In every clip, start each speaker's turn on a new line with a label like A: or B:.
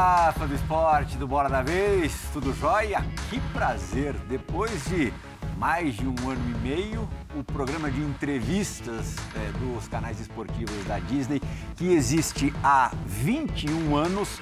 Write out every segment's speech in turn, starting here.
A: Fã do esporte do Bola da Vez, tudo jóia? Que prazer! Depois de mais de um ano e meio, o programa de entrevistas é, dos canais esportivos da Disney, que existe há 21 anos,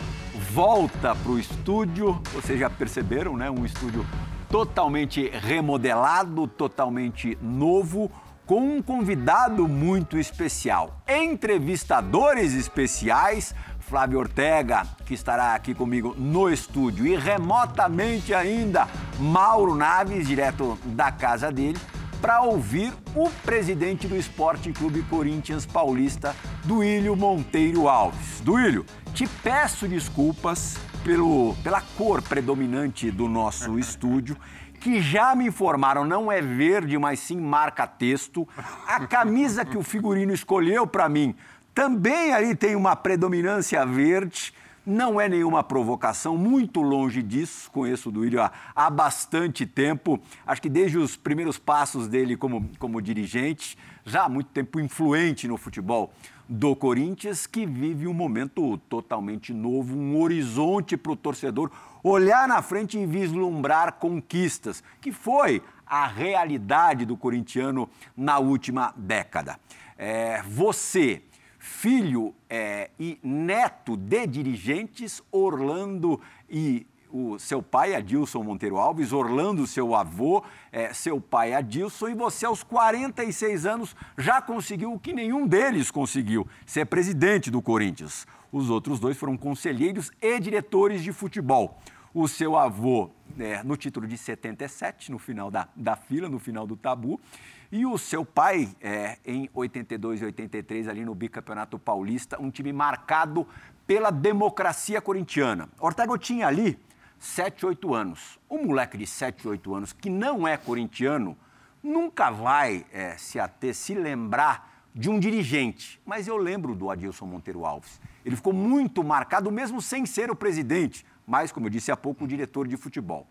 A: volta para o estúdio. Vocês já perceberam, né? Um estúdio totalmente remodelado, totalmente novo com um convidado muito especial. Entrevistadores especiais, Flávio Ortega, que estará aqui comigo no estúdio, e remotamente ainda, Mauro Naves, direto da casa dele, para ouvir o presidente do Esporte Clube Corinthians Paulista, Duílio Monteiro Alves. Duílio, te peço desculpas pelo, pela cor predominante do nosso estúdio que já me informaram não é verde, mas sim marca-texto. A camisa que o figurino escolheu para mim também ali tem uma predominância verde. Não é nenhuma provocação, muito longe disso. Conheço o Duílio há, há bastante tempo. Acho que desde os primeiros passos dele como, como dirigente, já há muito tempo influente no futebol do Corinthians, que vive um momento totalmente novo, um horizonte para o torcedor olhar na frente e vislumbrar conquistas, que foi a realidade do corintiano na última década. É, você, filho é, e neto de dirigentes, Orlando e o seu pai, Adilson Monteiro Alves, Orlando, seu avô, é, seu pai, Adilson, e você, aos 46 anos, já conseguiu o que nenhum deles conseguiu: ser presidente do Corinthians. Os outros dois foram conselheiros e diretores de futebol. O seu avô, é, no título de 77, no final da, da fila, no final do tabu. E o seu pai, é, em 82 e 83, ali no bicampeonato paulista, um time marcado pela democracia corintiana. Ortega tinha ali 7, 8 anos. Um moleque de 7, 8 anos que não é corintiano nunca vai é, se ater, se lembrar de um dirigente. Mas eu lembro do Adilson Monteiro Alves. Ele ficou muito marcado, mesmo sem ser o presidente, mas, como eu disse há pouco, o diretor de futebol.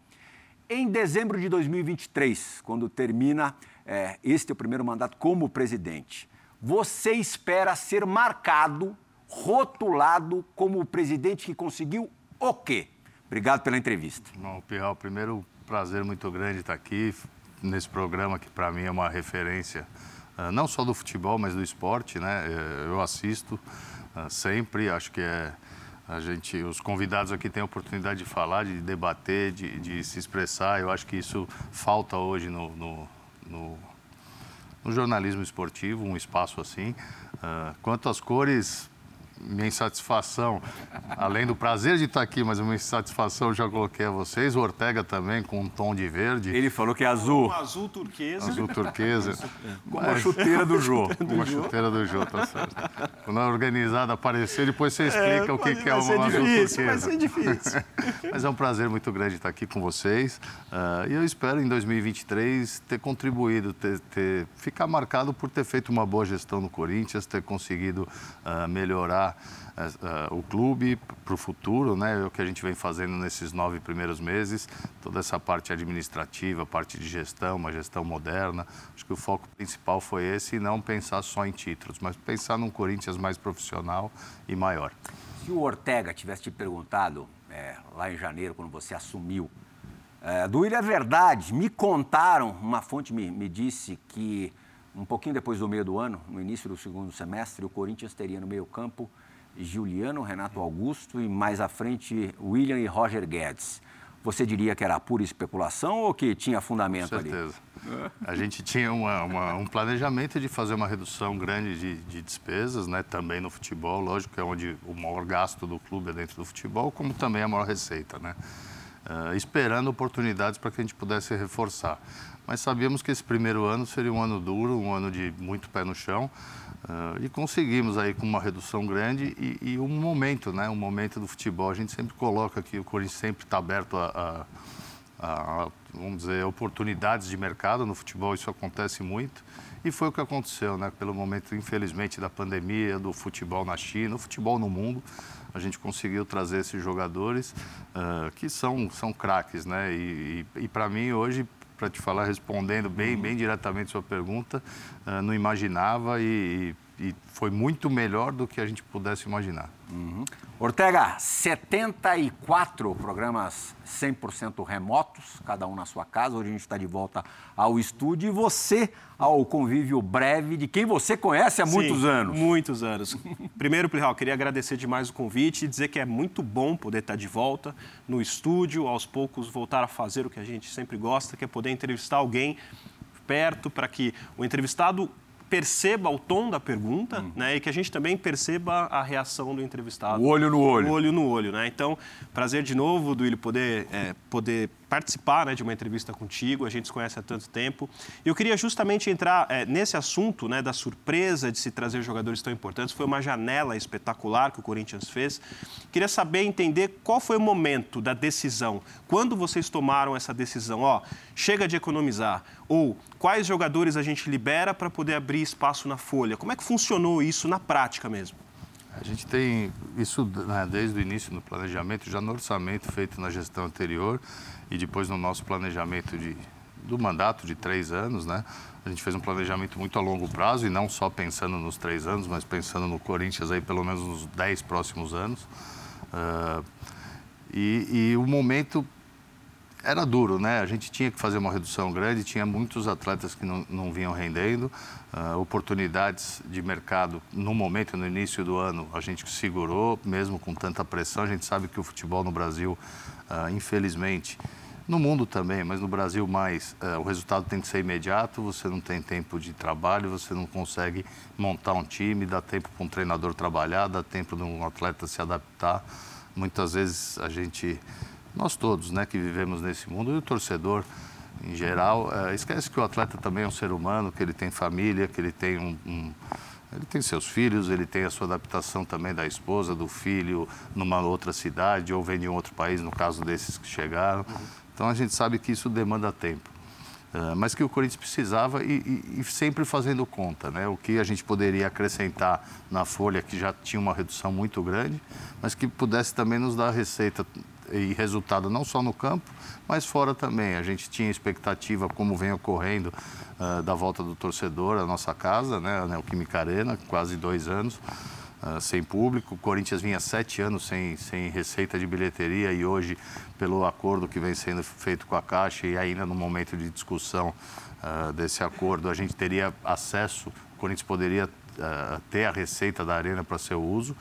A: Em dezembro de 2023, quando termina é, este é o primeiro mandato como presidente, você espera ser marcado, rotulado como o presidente que conseguiu o quê? Obrigado pela entrevista.
B: Bom, Pirral, primeiro prazer muito grande estar aqui nesse programa que para mim é uma referência ah, não só do futebol, mas do esporte, né? É, eu assisto ah, sempre, acho que é a gente, os convidados aqui têm a oportunidade de falar, de debater, de, de se expressar. Eu acho que isso falta hoje no, no, no, no jornalismo esportivo, um espaço assim. Uh, quanto às cores, minha insatisfação, além do prazer de estar aqui, mas a minha insatisfação já coloquei a vocês. O Ortega também com um tom de verde.
A: Ele falou que é azul. Um
C: azul turquesa.
B: Azul turquesa.
A: Como a chuteira do Jô.
B: Como a chuteira do Jô, tá certo. Quando a organizada aparecer, depois você explica é, o que, que é uma azul turquesa. Vai
C: ser difícil.
B: mas é um prazer muito grande estar aqui com vocês. Uh, e eu espero em 2023 ter contribuído, ter, ter, ficar marcado por ter feito uma boa gestão no Corinthians, ter conseguido uh, melhorar uh, o clube para o futuro, né? É o que a gente vem fazendo nesses nove primeiros meses, toda essa parte administrativa, parte de gestão, uma gestão moderna. Acho que o foco principal foi esse e não pensar só em títulos, mas pensar num Corinthians mais profissional e maior.
A: Se o Ortega tivesse te perguntado é, lá em janeiro, quando você assumiu, é, do é verdade, me contaram, uma fonte me, me disse que um pouquinho depois do meio do ano, no início do segundo semestre, o Corinthians teria no meio-campo Juliano, Renato Augusto e mais à frente William e Roger Guedes. Você diria que era pura especulação ou que tinha fundamento
B: Com certeza. ali? A gente tinha uma, uma, um planejamento de fazer uma redução grande de, de, despesas, né? também no futebol, lógico que é onde o maior gasto do clube é dentro do futebol, como também a maior receita, né? Uh, esperando oportunidades para que a gente pudesse reforçar mas sabíamos que esse primeiro ano seria um ano duro, um ano de muito pé no chão. Uh, e conseguimos aí com uma redução grande e, e, um momento, né? Um momento do futebol. A gente sempre coloca que o Corinthians sempre está aberto a, a, a, vamos dizer, oportunidades de mercado no futebol. Isso acontece muito. E foi o que aconteceu, né? Pelo momento, infelizmente, da pandemia, do futebol na China, o futebol no mundo, a gente conseguiu trazer esses jogadores uh, que são, são craques, né? E, e, e para mim, hoje, para te falar, respondendo bem, bem diretamente sua pergunta, uh, não imaginava e, e foi muito melhor do que a gente pudesse imaginar.
A: Uhum. Ortega, 74 programas 100% remotos, cada um na sua casa. Hoje a gente está de volta ao estúdio e você ao convívio breve de quem você conhece há
C: Sim,
A: muitos anos.
C: Muitos anos. Primeiro, Plihal, queria agradecer demais o convite e dizer que é muito bom poder estar de volta no estúdio, aos poucos voltar a fazer o que a gente sempre gosta, que é poder entrevistar alguém perto para que o entrevistado perceba o tom da pergunta uhum. né, e que a gente também perceba a reação do entrevistado.
A: O olho no olho.
C: O olho no olho, né? Então, prazer de novo, Duílio, poder, é, poder participar né, de uma entrevista contigo, a gente se conhece há tanto tempo. Eu queria justamente entrar é, nesse assunto né, da surpresa de se trazer jogadores tão importantes. Foi uma janela espetacular que o Corinthians fez. Queria saber, entender qual foi o momento da decisão. Quando vocês tomaram essa decisão? Ó, chega de economizar. Ou quais jogadores a gente libera para poder abrir espaço na folha? Como é que funcionou isso na prática mesmo?
B: A gente tem isso né, desde o início no planejamento, já no orçamento feito na gestão anterior e depois no nosso planejamento de, do mandato de três anos, né? A gente fez um planejamento muito a longo prazo e não só pensando nos três anos, mas pensando no Corinthians aí pelo menos nos dez próximos anos. Uh, e, e o momento era duro, né? A gente tinha que fazer uma redução grande, tinha muitos atletas que não, não vinham rendendo, uh, oportunidades de mercado no momento, no início do ano, a gente segurou, mesmo com tanta pressão. A gente sabe que o futebol no Brasil, uh, infelizmente, no mundo também, mas no Brasil mais, uh, o resultado tem que ser imediato, você não tem tempo de trabalho, você não consegue montar um time, dá tempo para um treinador trabalhar, dá tempo de um atleta se adaptar. Muitas vezes a gente nós todos né, que vivemos nesse mundo, e o torcedor em geral, é, esquece que o atleta também é um ser humano, que ele tem família, que ele tem um, um ele tem seus filhos, ele tem a sua adaptação também da esposa, do filho, numa outra cidade ou vem de um outro país, no caso desses que chegaram. Então a gente sabe que isso demanda tempo. Uh, mas que o Corinthians precisava e, e, e, sempre fazendo conta, né? O que a gente poderia acrescentar na folha, que já tinha uma redução muito grande, mas que pudesse também nos dar receita e resultado não só no campo, mas fora também. A gente tinha expectativa, como vem ocorrendo, uh, da volta do torcedor à nossa casa, né, a Neoquímica Arena, quase dois anos. Uh, sem público, o Corinthians vinha sete anos sem, sem receita de bilheteria e hoje, pelo acordo que vem sendo feito com a Caixa e ainda no momento de discussão uh, desse acordo, a gente teria acesso, o Corinthians poderia uh, ter a receita da arena para seu uso.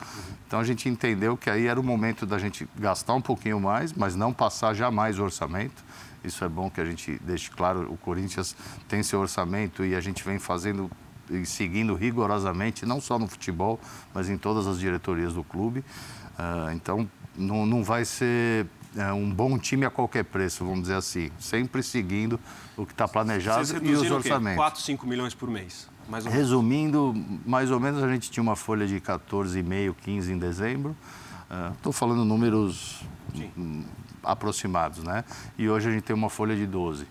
B: Então a gente entendeu que aí era o momento da gente gastar um pouquinho mais, mas não passar jamais o orçamento. Isso é bom que a gente deixe claro, o Corinthians tem seu orçamento e a gente vem fazendo e seguindo rigorosamente, não só no futebol, mas em todas as diretorias do clube. Uh, então, não, não vai ser é, um bom time a qualquer preço, vamos dizer assim. Sempre seguindo o que está planejado e os orçamentos.
C: 4, 5 milhões por mês?
B: Mais Resumindo, mais ou menos a gente tinha uma folha de 14,5, 15 em dezembro. Estou uh, falando números Sim. aproximados, né? E hoje a gente tem uma folha de 12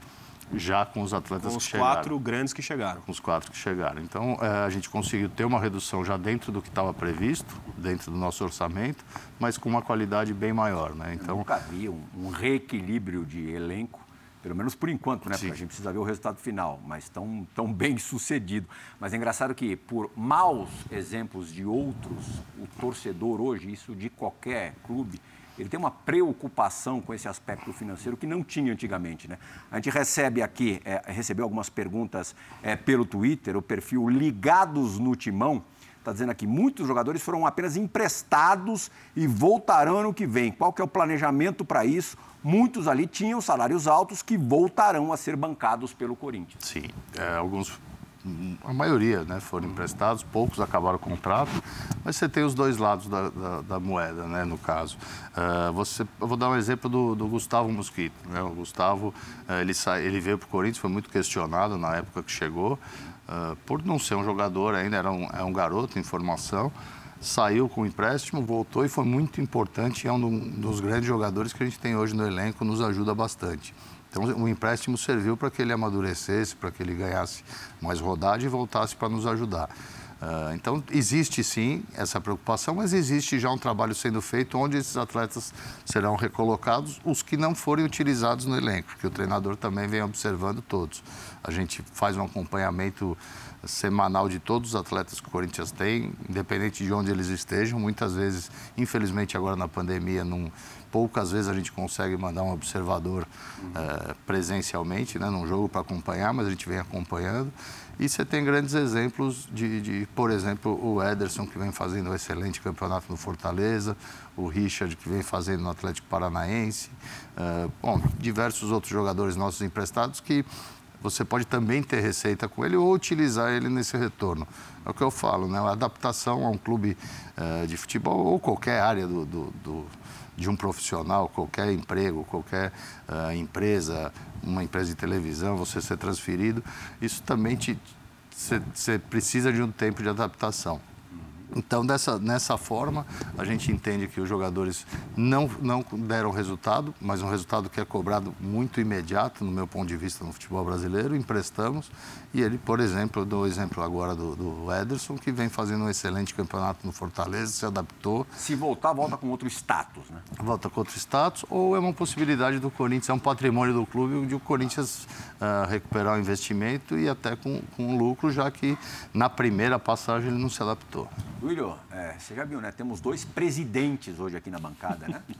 B: já com os atletas
C: com os
B: que chegaram.
C: quatro grandes que chegaram.
B: Com os quatro que chegaram. Então, é, a gente conseguiu ter uma redução já dentro do que estava previsto, dentro do nosso orçamento, mas com uma qualidade bem maior, né?
A: Então, nunca havia um, um reequilíbrio de elenco pelo menos por enquanto, né? Sim. Porque a gente precisa ver o resultado final, mas tão, tão bem sucedido. Mas é engraçado que, por maus exemplos de outros, o torcedor hoje, isso de qualquer clube, ele tem uma preocupação com esse aspecto financeiro que não tinha antigamente. Né? A gente recebe aqui, é, recebeu algumas perguntas é, pelo Twitter, o perfil Ligados no Timão, está dizendo aqui, muitos jogadores foram apenas emprestados e voltarão ano que vem. Qual que é o planejamento para isso? muitos ali tinham salários altos que voltarão a ser bancados pelo Corinthians.
B: Sim, é, alguns a maioria né, foram emprestados, poucos acabaram o contrato, mas você tem os dois lados da, da, da moeda, né, no caso. Uh, você, eu vou dar um exemplo do, do Gustavo Mosquito. Né? O Gustavo, uh, ele, sa, ele veio para o Corinthians, foi muito questionado na época que chegou, uh, por não ser um jogador ainda, era um, é um garoto em formação, saiu com empréstimo, voltou e foi muito importante. É um dos grandes jogadores que a gente tem hoje no elenco, nos ajuda bastante. Então, o empréstimo serviu para que ele amadurecesse, para que ele ganhasse mais rodagem e voltasse para nos ajudar. Uh, então, existe sim essa preocupação, mas existe já um trabalho sendo feito onde esses atletas serão recolocados, os que não forem utilizados no elenco, que o treinador também vem observando todos. A gente faz um acompanhamento semanal de todos os atletas que o Corinthians tem, independente de onde eles estejam. Muitas vezes, infelizmente, agora na pandemia, num, poucas vezes a gente consegue mandar um observador uhum. é, presencialmente, né, num jogo para acompanhar, mas a gente vem acompanhando. E você tem grandes exemplos de, de, por exemplo, o Ederson, que vem fazendo um excelente campeonato no Fortaleza, o Richard, que vem fazendo no Atlético Paranaense, uh, bom, diversos outros jogadores nossos emprestados que você pode também ter receita com ele ou utilizar ele nesse retorno. É o que eu falo, né? A adaptação a um clube uh, de futebol ou qualquer área do, do, do, de um profissional, qualquer emprego, qualquer uh, empresa, uma empresa de televisão, você ser transferido, isso também te, você precisa de um tempo de adaptação. Então, dessa, nessa forma, a gente entende que os jogadores não, não deram resultado, mas um resultado que é cobrado muito imediato, no meu ponto de vista, no futebol brasileiro. Emprestamos e ele, por exemplo, eu dou o exemplo agora do, do Ederson, que vem fazendo um excelente campeonato no Fortaleza, se adaptou.
A: Se voltar, volta com outro status, né?
B: Volta com outro status, ou é uma possibilidade do Corinthians, é um patrimônio do clube de o Corinthians uh, recuperar o investimento e até com, com lucro, já que na primeira passagem ele não se adaptou.
A: Duílio, é, você já viu, né? Temos dois presidentes hoje aqui na bancada, né?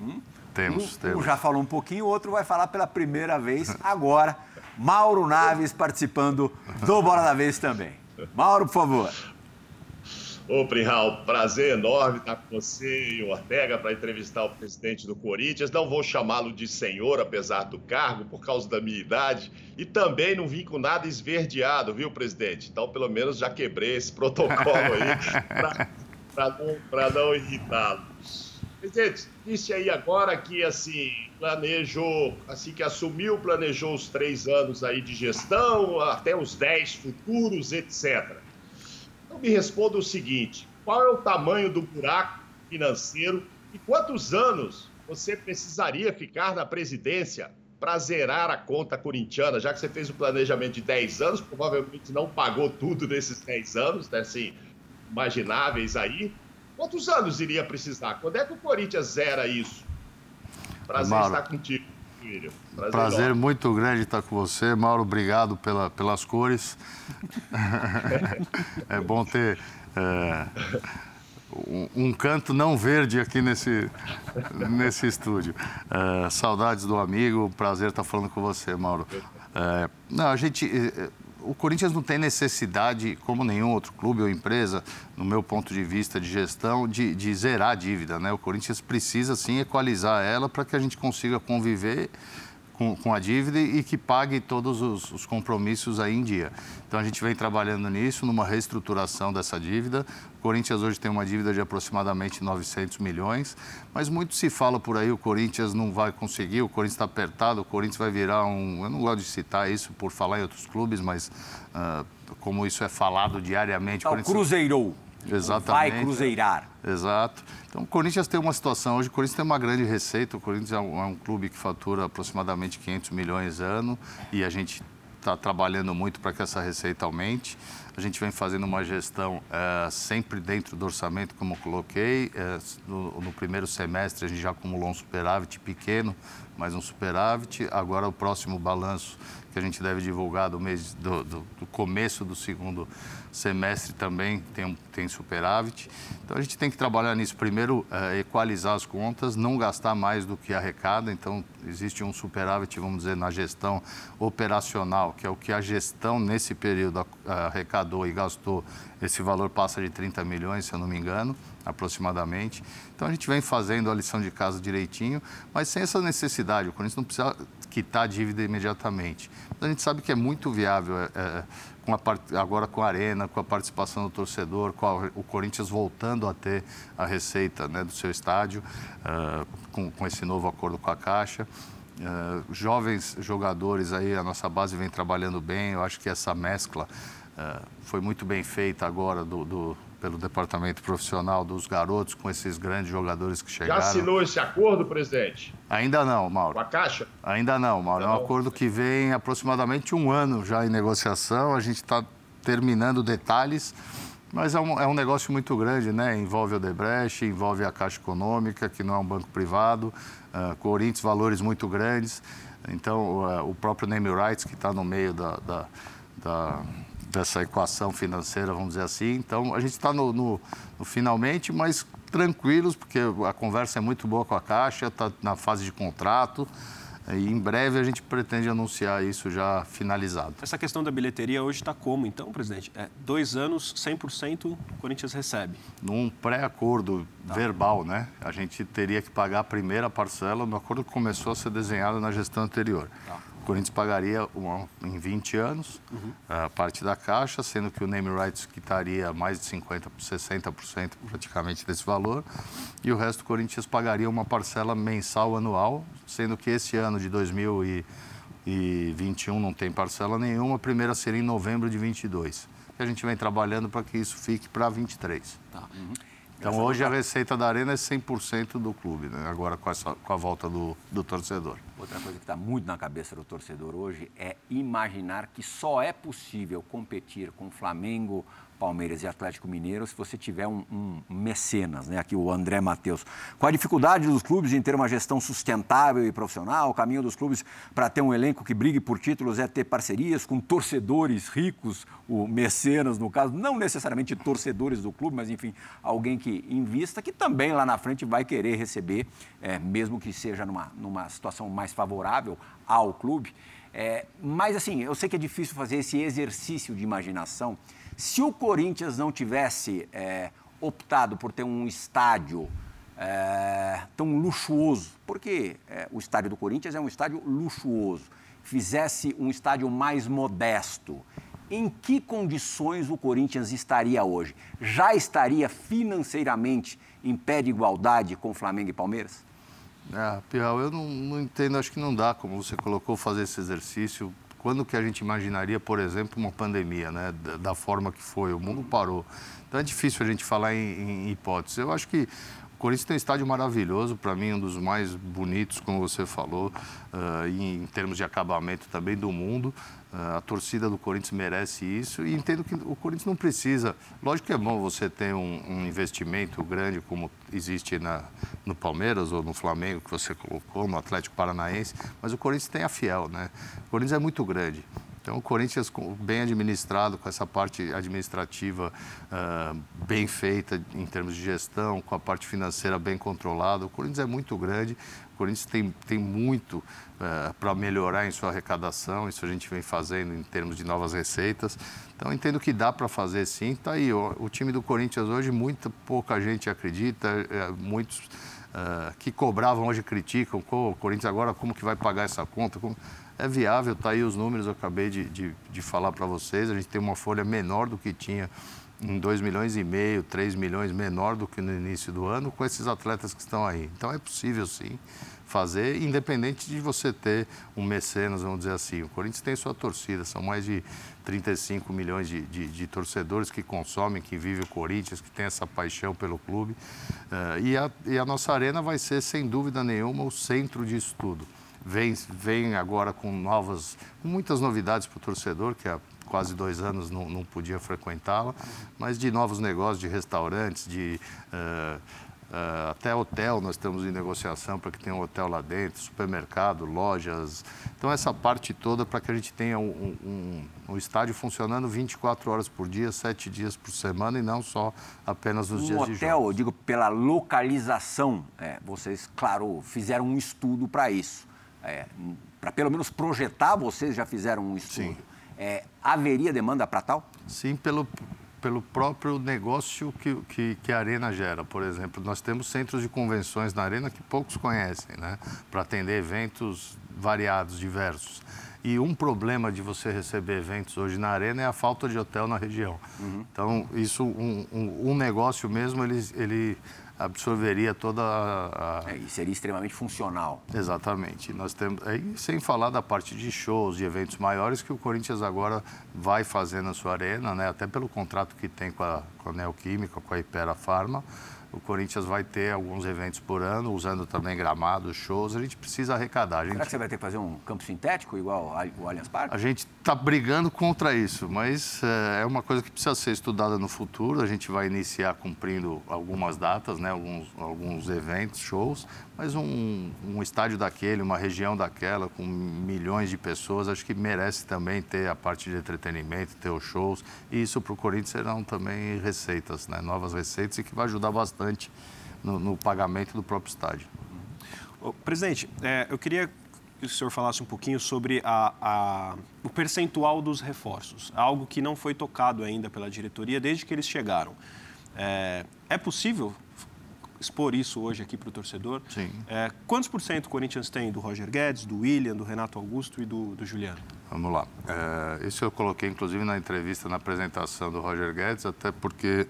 B: Hum? Temos,
A: um,
B: temos.
A: Um já falou um pouquinho, o outro vai falar pela primeira vez agora. Mauro Naves participando do Bora da Vez também. Mauro, por favor.
D: Ô, Prihal, prazer enorme estar com você e o Ortega para entrevistar o presidente do Corinthians. Não vou chamá-lo de senhor, apesar do cargo, por causa da minha idade. E também não vim com nada esverdeado, viu, presidente? Então, pelo menos já quebrei esse protocolo aí para não, não irritá-lo. Presidente, disse aí agora que, assim, planejou, assim que assumiu, planejou os três anos aí de gestão, até os dez futuros, etc. Então me responda o seguinte: qual é o tamanho do buraco financeiro e quantos anos você precisaria ficar na presidência para zerar a conta corintiana, já que você fez o planejamento de 10 anos, provavelmente não pagou tudo nesses 10 anos, né, assim, imagináveis aí. Quantos anos iria precisar? Quando é que o Corinthians zera isso? Prazer Mauro, estar contigo,
B: filho. Prazer, prazer muito grande estar com você. Mauro, obrigado pela, pelas cores. é bom ter é, um, um, canto não verde aqui nesse, nesse estúdio. É, saudades do amigo, prazer estar falando com você, Mauro. É, não, a gente é, o Corinthians não tem necessidade, como nenhum outro clube ou empresa, no meu ponto de vista de gestão, de, de zerar a dívida. Né? O Corinthians precisa sim equalizar ela para que a gente consiga conviver com, com a dívida e que pague todos os, os, compromissos aí em dia. Então a gente vem trabalhando nisso, numa reestruturação dessa dívida. O Corinthians hoje tem uma dívida de aproximadamente 900 milhões, mas muito se fala por aí, o Corinthians não vai conseguir, o Corinthians está apertado, o Corinthians vai virar um... Eu não gosto de citar isso por falar em outros clubes, mas uh, como isso é falado diariamente...
A: Tá, o Corinthians... Cruzeirou.
B: Exatamente.
A: Vai cruzeirar.
B: Exato. Então, o Corinthians tem uma situação hoje, o Corinthians tem uma grande receita, o Corinthians é um, é um clube que fatura aproximadamente 500 milhões ano e a gente está trabalhando muito para que essa receita aumente. A gente vem fazendo uma gestão é, sempre dentro do orçamento, como coloquei. É, no, no, primeiro semestre a gente já acumulou um superávit pequeno, mas um superávit. Agora o próximo balanço que a gente deve divulgar do mês do, do, do começo do segundo semestre também tem, tem superávit. Então a gente tem que trabalhar nisso. Primeiro, é, equalizar as contas, não gastar mais do que arrecada. Então existe um superávit, vamos dizer, na gestão operacional, que é o que a gestão nesse período arrecadou e gastou. Esse valor passa de 30 milhões, se eu não me engano, aproximadamente. Então a gente vem fazendo a lição de casa direitinho, mas sem essa necessidade. O Corinthians não precisa quitar a dívida imediatamente. A gente sabe que é muito viável, é, com a, agora com a Arena, com a participação do torcedor, com a, o Corinthians voltando a ter a receita né, do seu estádio, uh, com, com, esse novo acordo com a Caixa. Uh, jovens jogadores aí, a nossa base vem trabalhando bem, eu acho que essa mescla uh, foi muito bem feita agora do, do pelo departamento profissional dos garotos com esses grandes jogadores que chegaram.
D: Já assinou esse acordo, presidente?
B: Ainda não, Mauro.
D: Com a Caixa?
B: Ainda não, Mauro. Não. É um acordo que vem aproximadamente um ano já em negociação. A gente está terminando detalhes, Mas é um, é um negócio muito grande, né? Envolve o Debrecht, envolve a Caixa Econômica, que não é um banco privado, uh, Corinthians, valores muito grandes. Então, uh, o próprio name rights, que está no meio da, da, da, dessa equação financeira, vamos dizer assim. Então, a gente está no, no, no finalmente, mas tranquilos, porque a conversa é muito boa com a Caixa, está na fase de contrato. E em breve a gente pretende anunciar isso já finalizado.
C: Essa questão da bilheteria hoje está como, então, presidente? É, dois anos, 100% o Corinthians recebe.
B: Num pré-acordo tá. verbal, né? A gente teria que pagar a primeira parcela no acordo que começou a ser desenhado na gestão anterior. Tá. O Corinthians pagaria uma, em 20 anos uhum. a parte da caixa, sendo que o name rights quitaria mais de 50%, 60% praticamente desse valor, e o resto o Corinthians pagaria uma parcela mensal anual, sendo que esse ano de 2021 não tem parcela nenhuma, a primeira seria em novembro de 22. E a gente vem trabalhando para que isso fique para 23. Tá. Uhum. Então, hoje a receita da Arena é 100% do clube, né? agora com, essa, com a volta do, do torcedor.
A: Outra coisa que está muito na cabeça do torcedor hoje é imaginar que só é possível competir com Flamengo, Palmeiras e Atlético Mineiro se você tiver um, um mecenas, né? Aqui o André Matheus. Qual a dificuldade dos clubes em ter uma gestão sustentável e profissional? O caminho dos clubes para ter um elenco que brigue por títulos é ter parcerias com torcedores ricos, o mecenas, no caso, não necessariamente torcedores do clube, mas enfim, alguém que invista, que também lá na frente vai querer receber, é, mesmo que seja numa, numa situação mais favorável ao clube. É, mas assim, eu sei que é difícil fazer esse exercício de imaginação se o Corinthians não tivesse é, optado por ter um estádio é, tão luxuoso, porque é, o estádio do Corinthians é um estádio luxuoso, fizesse um estádio mais modesto, em que condições o Corinthians estaria hoje? Já estaria financeiramente em pé de igualdade com Flamengo e Palmeiras?
B: É, eu não, não entendo, acho que não dá, como você colocou, fazer esse exercício quando que a gente imaginaria, por exemplo, uma pandemia, né? Da, da forma que foi, o mundo parou. Então é difícil a gente falar em, em hipóteses. Eu acho que o Corinthians tem um estádio maravilhoso, para mim um dos mais bonitos, como você falou, uh, em termos de acabamento também do mundo. A torcida do Corinthians merece isso e entendo que o Corinthians não precisa. Lógico que é bom você ter um, um investimento grande como existe na, no Palmeiras ou no Flamengo, que você colocou, no Atlético Paranaense, mas o Corinthians tem a Fiel, né? O Corinthians é muito grande. Então, o Corinthians, bem administrado, com essa parte administrativa uh, bem feita em termos de gestão, com a parte financeira bem controlada, o Corinthians é muito grande. O Corinthians tem, tem muito uh, para melhorar em sua arrecadação, isso a gente vem fazendo em termos de novas receitas. Então, entendo que dá para fazer sim. Está aí, o, o, time do Corinthians hoje, muita pouca gente acredita, uh, muitos que cobravam hoje criticam, o Corinthians agora como que vai pagar essa conta? Como é viável, está aí os números, eu acabei de, de, de falar para vocês. A gente tem uma folha menor do que tinha em 2 milhões e meio, 3 milhões menor do que no início do ano com esses atletas que estão aí. Então é possível sim fazer, independente de você ter um mecenas, vamos dizer assim. O Corinthians tem sua torcida, são mais de 35 milhões de, de, de torcedores que consomem, que vivem o Corinthians, que tem essa paixão pelo clube. Uh, e, a, e a nossa arena vai ser, sem dúvida nenhuma, o centro disso tudo vem, vem agora com novas, muitas novidades para o torcedor, que há quase dois anos não, não podia frequentá-la, mas de novos negócios, de restaurantes, de uh, uh, até hotel, nós estamos em negociação para que tenha um hotel lá dentro, supermercado, lojas. Então, essa parte toda para que a gente tenha um, um, um, estádio funcionando 24 horas por dia, 7 dias por semana e não só apenas nos
A: um
B: dias
A: hotel,
B: de jogos.
A: eu digo, pela localização, é, vocês, claro, fizeram um estudo para isso é, para pelo menos projetar, vocês já fizeram um estudo. É, haveria demanda para tal?
B: Sim, pelo, pelo próprio negócio que, que, que, a Arena gera. Por exemplo, nós temos centros de convenções na Arena que poucos conhecem, né? para atender eventos variados, diversos. E um problema de você receber eventos hoje na Arena é a falta de hotel na região. Uhum. Então, isso, um, um, um, negócio mesmo, ele, ele absorveria toda a...
A: É, e seria extremamente funcional.
B: Exatamente. Nós temos, sem falar da parte de shows, de eventos maiores, que o Corinthians agora vai fazer na sua arena, né? até pelo contrato que tem com a, com a Neoquímica, com a Ipera Pharma, o Corinthians vai ter alguns eventos por ano, usando também gramados, shows. A gente precisa arrecadar. A gente...
A: Será que você vai ter que fazer um campo sintético igual o Allianz Parque?
B: A gente está brigando contra isso, mas é, é uma coisa que precisa ser estudada no futuro. A gente vai iniciar cumprindo algumas datas, né, alguns, alguns eventos, shows, mas um, um estádio daquele, uma região daquela, com milhões de pessoas, acho que merece também ter a parte de entretenimento, ter os shows. E isso para o Corinthians serão também receitas, né, novas receitas, e que vai ajudar bastante no, no pagamento do próprio estádio.
C: Presidente, é, eu queria que o senhor falasse um pouquinho sobre a, a, o percentual dos reforços, algo que não foi tocado ainda pela diretoria desde que eles chegaram. É, é possível expor isso hoje aqui para o torcedor?
B: Sim.
C: É, quantos por cento o Corinthians tem do Roger Guedes, do William, do Renato Augusto e do, do Juliano?
B: Vamos lá. É, isso eu coloquei, inclusive, na entrevista, na apresentação do Roger Guedes, até porque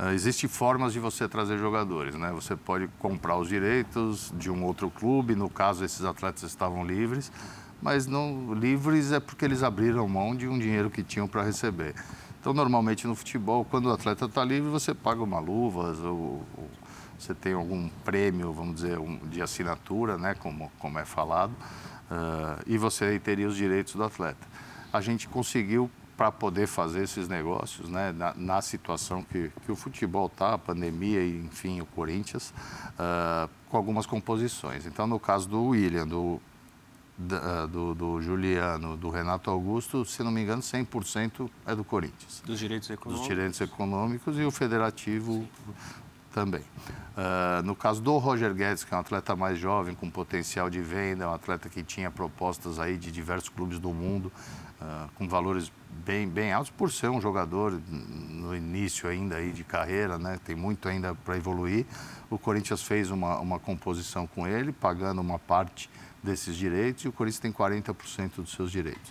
B: Uh, Existem formas de você trazer jogadores, né? Você pode comprar os direitos de um outro clube, no caso esses atletas estavam livres, mas não livres é porque eles abriram mão de um dinheiro que tinham para receber. Então, normalmente no futebol, quando o atleta está livre, você paga uma luvas ou, ou, você tem algum prêmio, vamos dizer, um, de assinatura, né? Como, como é falado, uh, e você teria os direitos do atleta. A gente conseguiu para poder fazer esses negócios, né, na, na situação que, que, o futebol está, a pandemia e, enfim, o Corinthians, uh, com algumas composições. Então, no caso do William, do, da, do, do, Juliano, do Renato Augusto, se não me engano, 100% é do Corinthians.
C: Dos direitos econômicos?
B: Dos direitos econômicos e o federativo. Também. Uh, no caso do Roger Guedes, que é um atleta mais jovem, com potencial de venda, um atleta que tinha propostas aí de diversos clubes do mundo, uh, com valores bem, bem altos por ser um jogador no início ainda aí de carreira, né? Tem muito ainda para evoluir. O Corinthians fez uma, uma composição com ele, pagando uma parte desses direitos e o Corinthians tem 40% dos seus direitos.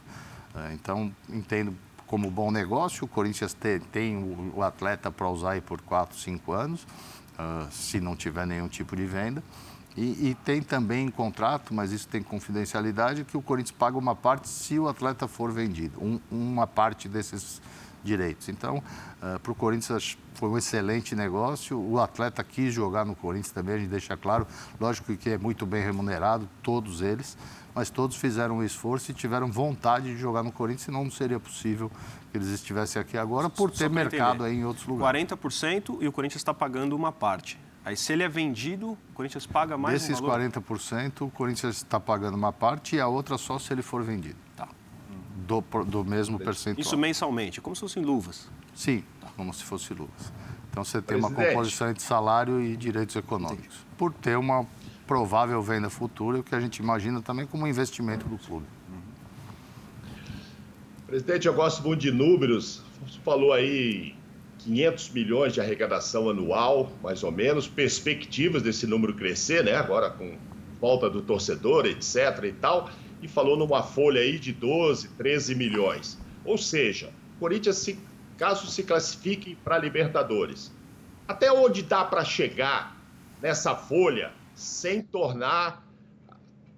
B: Uh, então, entendo como bom negócio, o Corinthians tem, tem o, atleta para usar aí por 4, 5 anos, uh, se não tiver nenhum tipo de venda. E, e, tem também em contrato, mas isso tem confidencialidade, que o Corinthians paga uma parte se o atleta for vendido, um, uma parte desses direitos. Então, uh, para o Corinthians foi um excelente negócio. O atleta quis jogar no Corinthians também, a gente deixa claro. Lógico que é muito bem remunerado, todos eles, mas todos fizeram um esforço e tiveram vontade de jogar no Corinthians, senão não seria possível que eles estivessem aqui agora por ter mercado aí em outros lugares.
C: 40% e o Corinthians está pagando uma parte. Aí, se ele é vendido, o Corinthians paga mais
B: Desses
C: um valor?
B: 40%, o Corinthians está pagando uma parte e a outra só se ele for vendido.
C: Tá.
B: Do, do mesmo percentual.
C: Isso mensalmente, como se fossem luvas?
B: Sim, tá. como se fosse luvas. Então, você tem Presidente. uma composição entre salário e direitos econômicos. Por ter uma provável venda futura, o que a gente imagina também como investimento do clube.
D: Presidente, eu gosto muito de números. Você falou aí 500 milhões de arrecadação anual, mais ou menos, perspectivas desse número crescer, né? Agora com volta do torcedor, etc e tal, e falou numa folha aí de 12, 13 milhões. Ou seja, o Corinthians, se, caso se classifique para Libertadores, até onde dá para chegar nessa folha sem tornar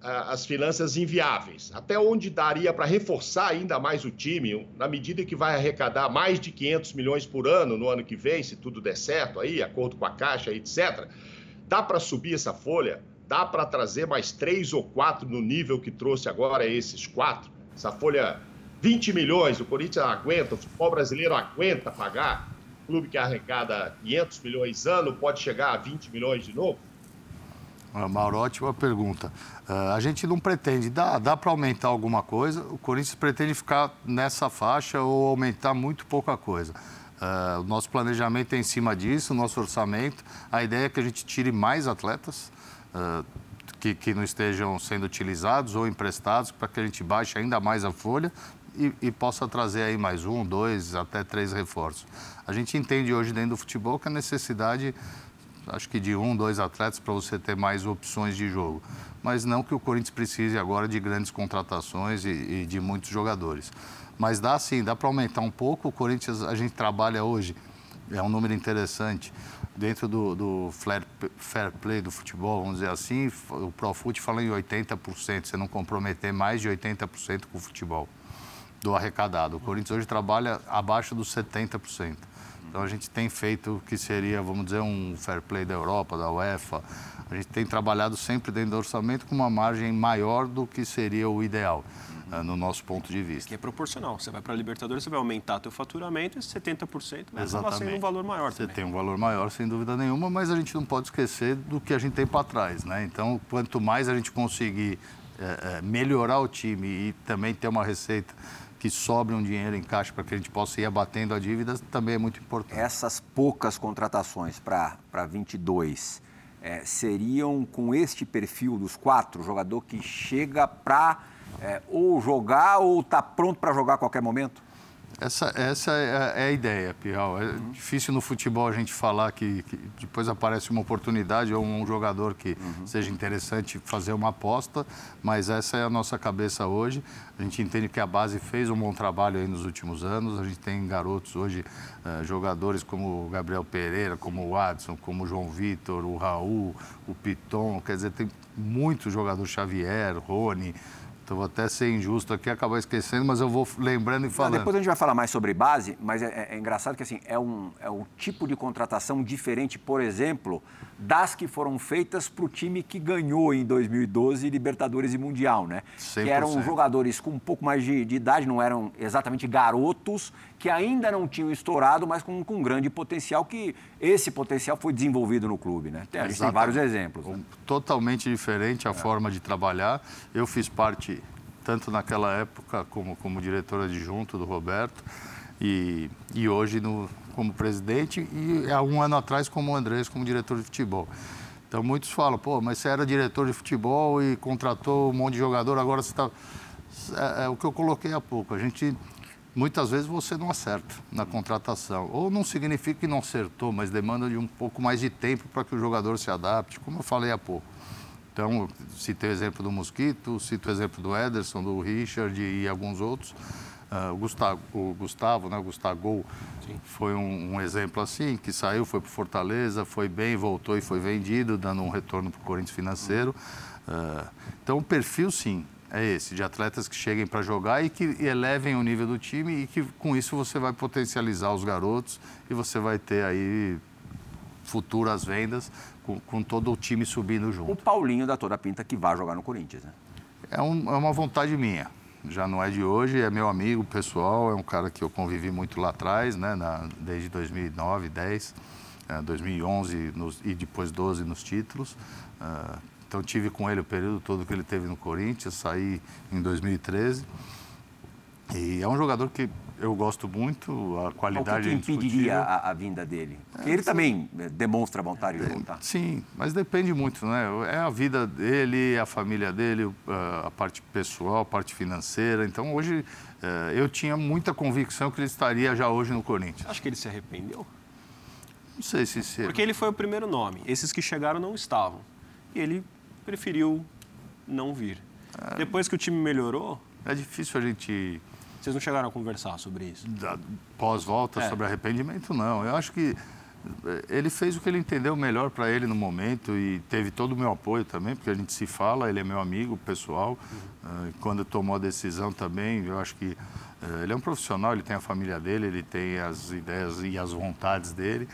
D: as finanças inviáveis. Até onde daria para reforçar ainda mais o time, na medida que vai arrecadar mais de 500 milhões por ano no ano que vem, se tudo der certo aí, acordo com a Caixa, etc. Dá para subir essa folha? Dá para trazer mais três ou quatro no nível que trouxe agora esses quatro? Essa folha, 20 milhões, o Corinthians aguenta, o futebol brasileiro aguenta pagar? O clube que arrecada 500 milhões ano pode chegar a 20 milhões de novo?
B: Mauro, ótima pergunta. Uh, a gente não pretende, dá, dá para aumentar alguma coisa, o Corinthians pretende ficar nessa faixa ou aumentar muito pouca coisa. Uh, o nosso planejamento é em cima disso, o nosso orçamento. A ideia é que a gente tire mais atletas uh, que, que não estejam sendo utilizados ou emprestados para que a gente baixe ainda mais a folha e, e, possa trazer aí mais um, dois, até três reforços. A gente entende hoje dentro do futebol que a necessidade acho que de um, dois atletas para você ter mais opções de jogo. Mas não que o Corinthians precise agora de grandes contratações e, e de muitos jogadores. Mas dá sim, dá para aumentar um pouco. O Corinthians, a gente trabalha hoje, é um número interessante, dentro do, do fair, play do futebol, vamos dizer assim, o Profut fala em 80%, você não comprometer mais de 80% com o futebol do arrecadado. O Corinthians hoje trabalha abaixo dos 70%. Então a gente tem feito o que seria, vamos dizer, um fair play da Europa, da UEFA. A gente tem trabalhado sempre dentro do orçamento com uma margem maior do que seria o ideal. Uh, no nosso ponto de vista.
C: Que é proporcional. Você vai para a Libertadores, você vai aumentar seu faturamento e 70% vai acabar sendo um valor maior
B: Você
C: também.
B: tem um valor maior, sem dúvida nenhuma, mas a gente não pode esquecer do que a gente tem para trás. Né? Então, quanto mais a gente conseguir é, melhorar o time e também ter uma receita que sobre um dinheiro em caixa para que a gente possa ir abatendo a dívida também é muito importante.
A: Essas poucas contratações para 22 é, seriam com este perfil dos quatro, jogador que chega para é, ou jogar ou está pronto para jogar a qualquer momento?
B: Essa, essa é, é a ideia, Pirral. É uhum. difícil no futebol a gente falar que, que, depois aparece uma oportunidade ou um jogador que uhum. seja interessante fazer uma aposta, mas essa é a nossa cabeça hoje. A gente entende que a base fez um bom trabalho aí nos últimos anos. A gente tem garotos hoje, uh, jogadores como o Gabriel Pereira, como o Watson, como o João Vitor, o Raul, o Piton. Quer dizer, tem muitos jogadores, Xavier, Rony. Então, vou até ser injusto aqui, acabar esquecendo, mas eu vou lembrando e falando.
A: Não, depois a gente vai falar mais sobre base, mas é, é, é engraçado que assim, é um, é um tipo de contratação diferente, por exemplo, das que foram feitas para o time que ganhou em 2012 Libertadores e Mundial, né? 100%. Que eram jogadores com um pouco mais de, de, idade, não eram exatamente garotos, que ainda não tinham estourado, mas com, com grande potencial, que esse potencial foi desenvolvido no clube, né? Tem, a gente tem vários exemplos. Né?
B: Totalmente diferente a é. forma de trabalhar. Eu fiz parte, tanto naquela época como, como diretor adjunto do Roberto, e, e hoje no, como presidente e há um ano atrás como Andrés, como diretor de futebol. Então muitos falam, pô, mas você era diretor de futebol e contratou um monte de jogador, agora você está... É, é o que eu coloquei há pouco, a gente muitas vezes você não acerta na contratação. Ou não significa que não acertou, mas demanda de um pouco mais de tempo para que o jogador se adapte, como eu falei há pouco. Então, citei o exemplo do Mosquito, cito o exemplo do Ederson, do Richard e alguns outros. Uh, o, Gustavo, o Gustavo, né, o Gustavo Sim. foi um, um, exemplo assim, que saiu, foi para Fortaleza, foi bem, voltou e foi vendido, dando um retorno para o Corinthians financeiro. Uh, então, o perfil, sim, é esse, de atletas que cheguem para jogar e que elevem o nível do time e que com isso você vai potencializar os garotos e você vai ter aí futuras vendas com, com todo o time subindo junto.
A: O Paulinho da Toda Pinta que vai jogar no Corinthians, né?
B: É, um, é uma vontade minha. Já não é de hoje, é meu amigo pessoal, é um cara que eu convivi muito lá atrás, né, na, desde 2009, 10, é, 2011 nos, e depois 12 nos títulos. Uh, então tive com ele o período todo que ele teve no Corinthians, saí em 2013. E é um jogador que eu gosto muito, a qualidade
A: O que, que impediria a, a, vinda dele? Porque é, ele sim. também eh, demonstra vontade de voltar.
B: Sim, mas depende muito, né? É a vida dele, a família dele, a parte pessoal, a parte financeira. Então hoje eh, eu tinha muita convicção que ele estaria já hoje no Corinthians.
C: Acho que ele se arrependeu.
B: Não sei se... se...
C: Porque ele foi o primeiro nome. Esses que chegaram não estavam. E ele preferiu não vir. É... Depois que o time melhorou.
B: É difícil a gente.
C: Vocês não chegaram a conversar sobre isso?
B: Pós-volta, é. sobre arrependimento, não. Eu acho que eh, ele fez o que ele entendeu melhor para ele no momento e teve todo o meu apoio também, porque a gente se fala, ele é meu amigo pessoal. Uhum. Quando tomou a decisão também, eu acho que eh, ele é um profissional, ele tem a família dele, ele tem as ideias e as vontades dele.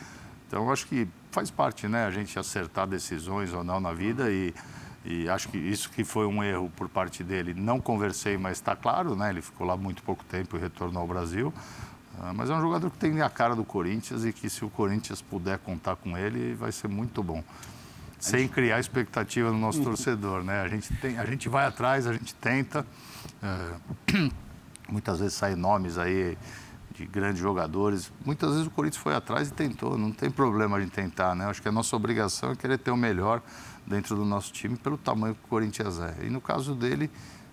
B: Então, eu acho que faz parte, né, a gente acertar decisões ou não na vida e e acho que isso que foi um erro por parte dele. Não conversei, mas está claro, né? Ele ficou lá muito pouco tempo e retornou ao Brasil. Uh, mas é um jogador que tem a cara do Corinthians e que se o Corinthians puder contar com ele, vai ser muito bom. Sem criar expectativa no nosso torcedor, né? A gente, tem, a gente vai atrás, a gente tenta. Uh, muitas vezes saem nomes aí de grandes jogadores. Muitas vezes o Corinthians foi atrás e tentou. Não tem problema de tentar, né? Acho que a nossa obrigação é querer ter o melhor dentro do nosso time pelo tamanho que o Corinthians é. E no caso dele,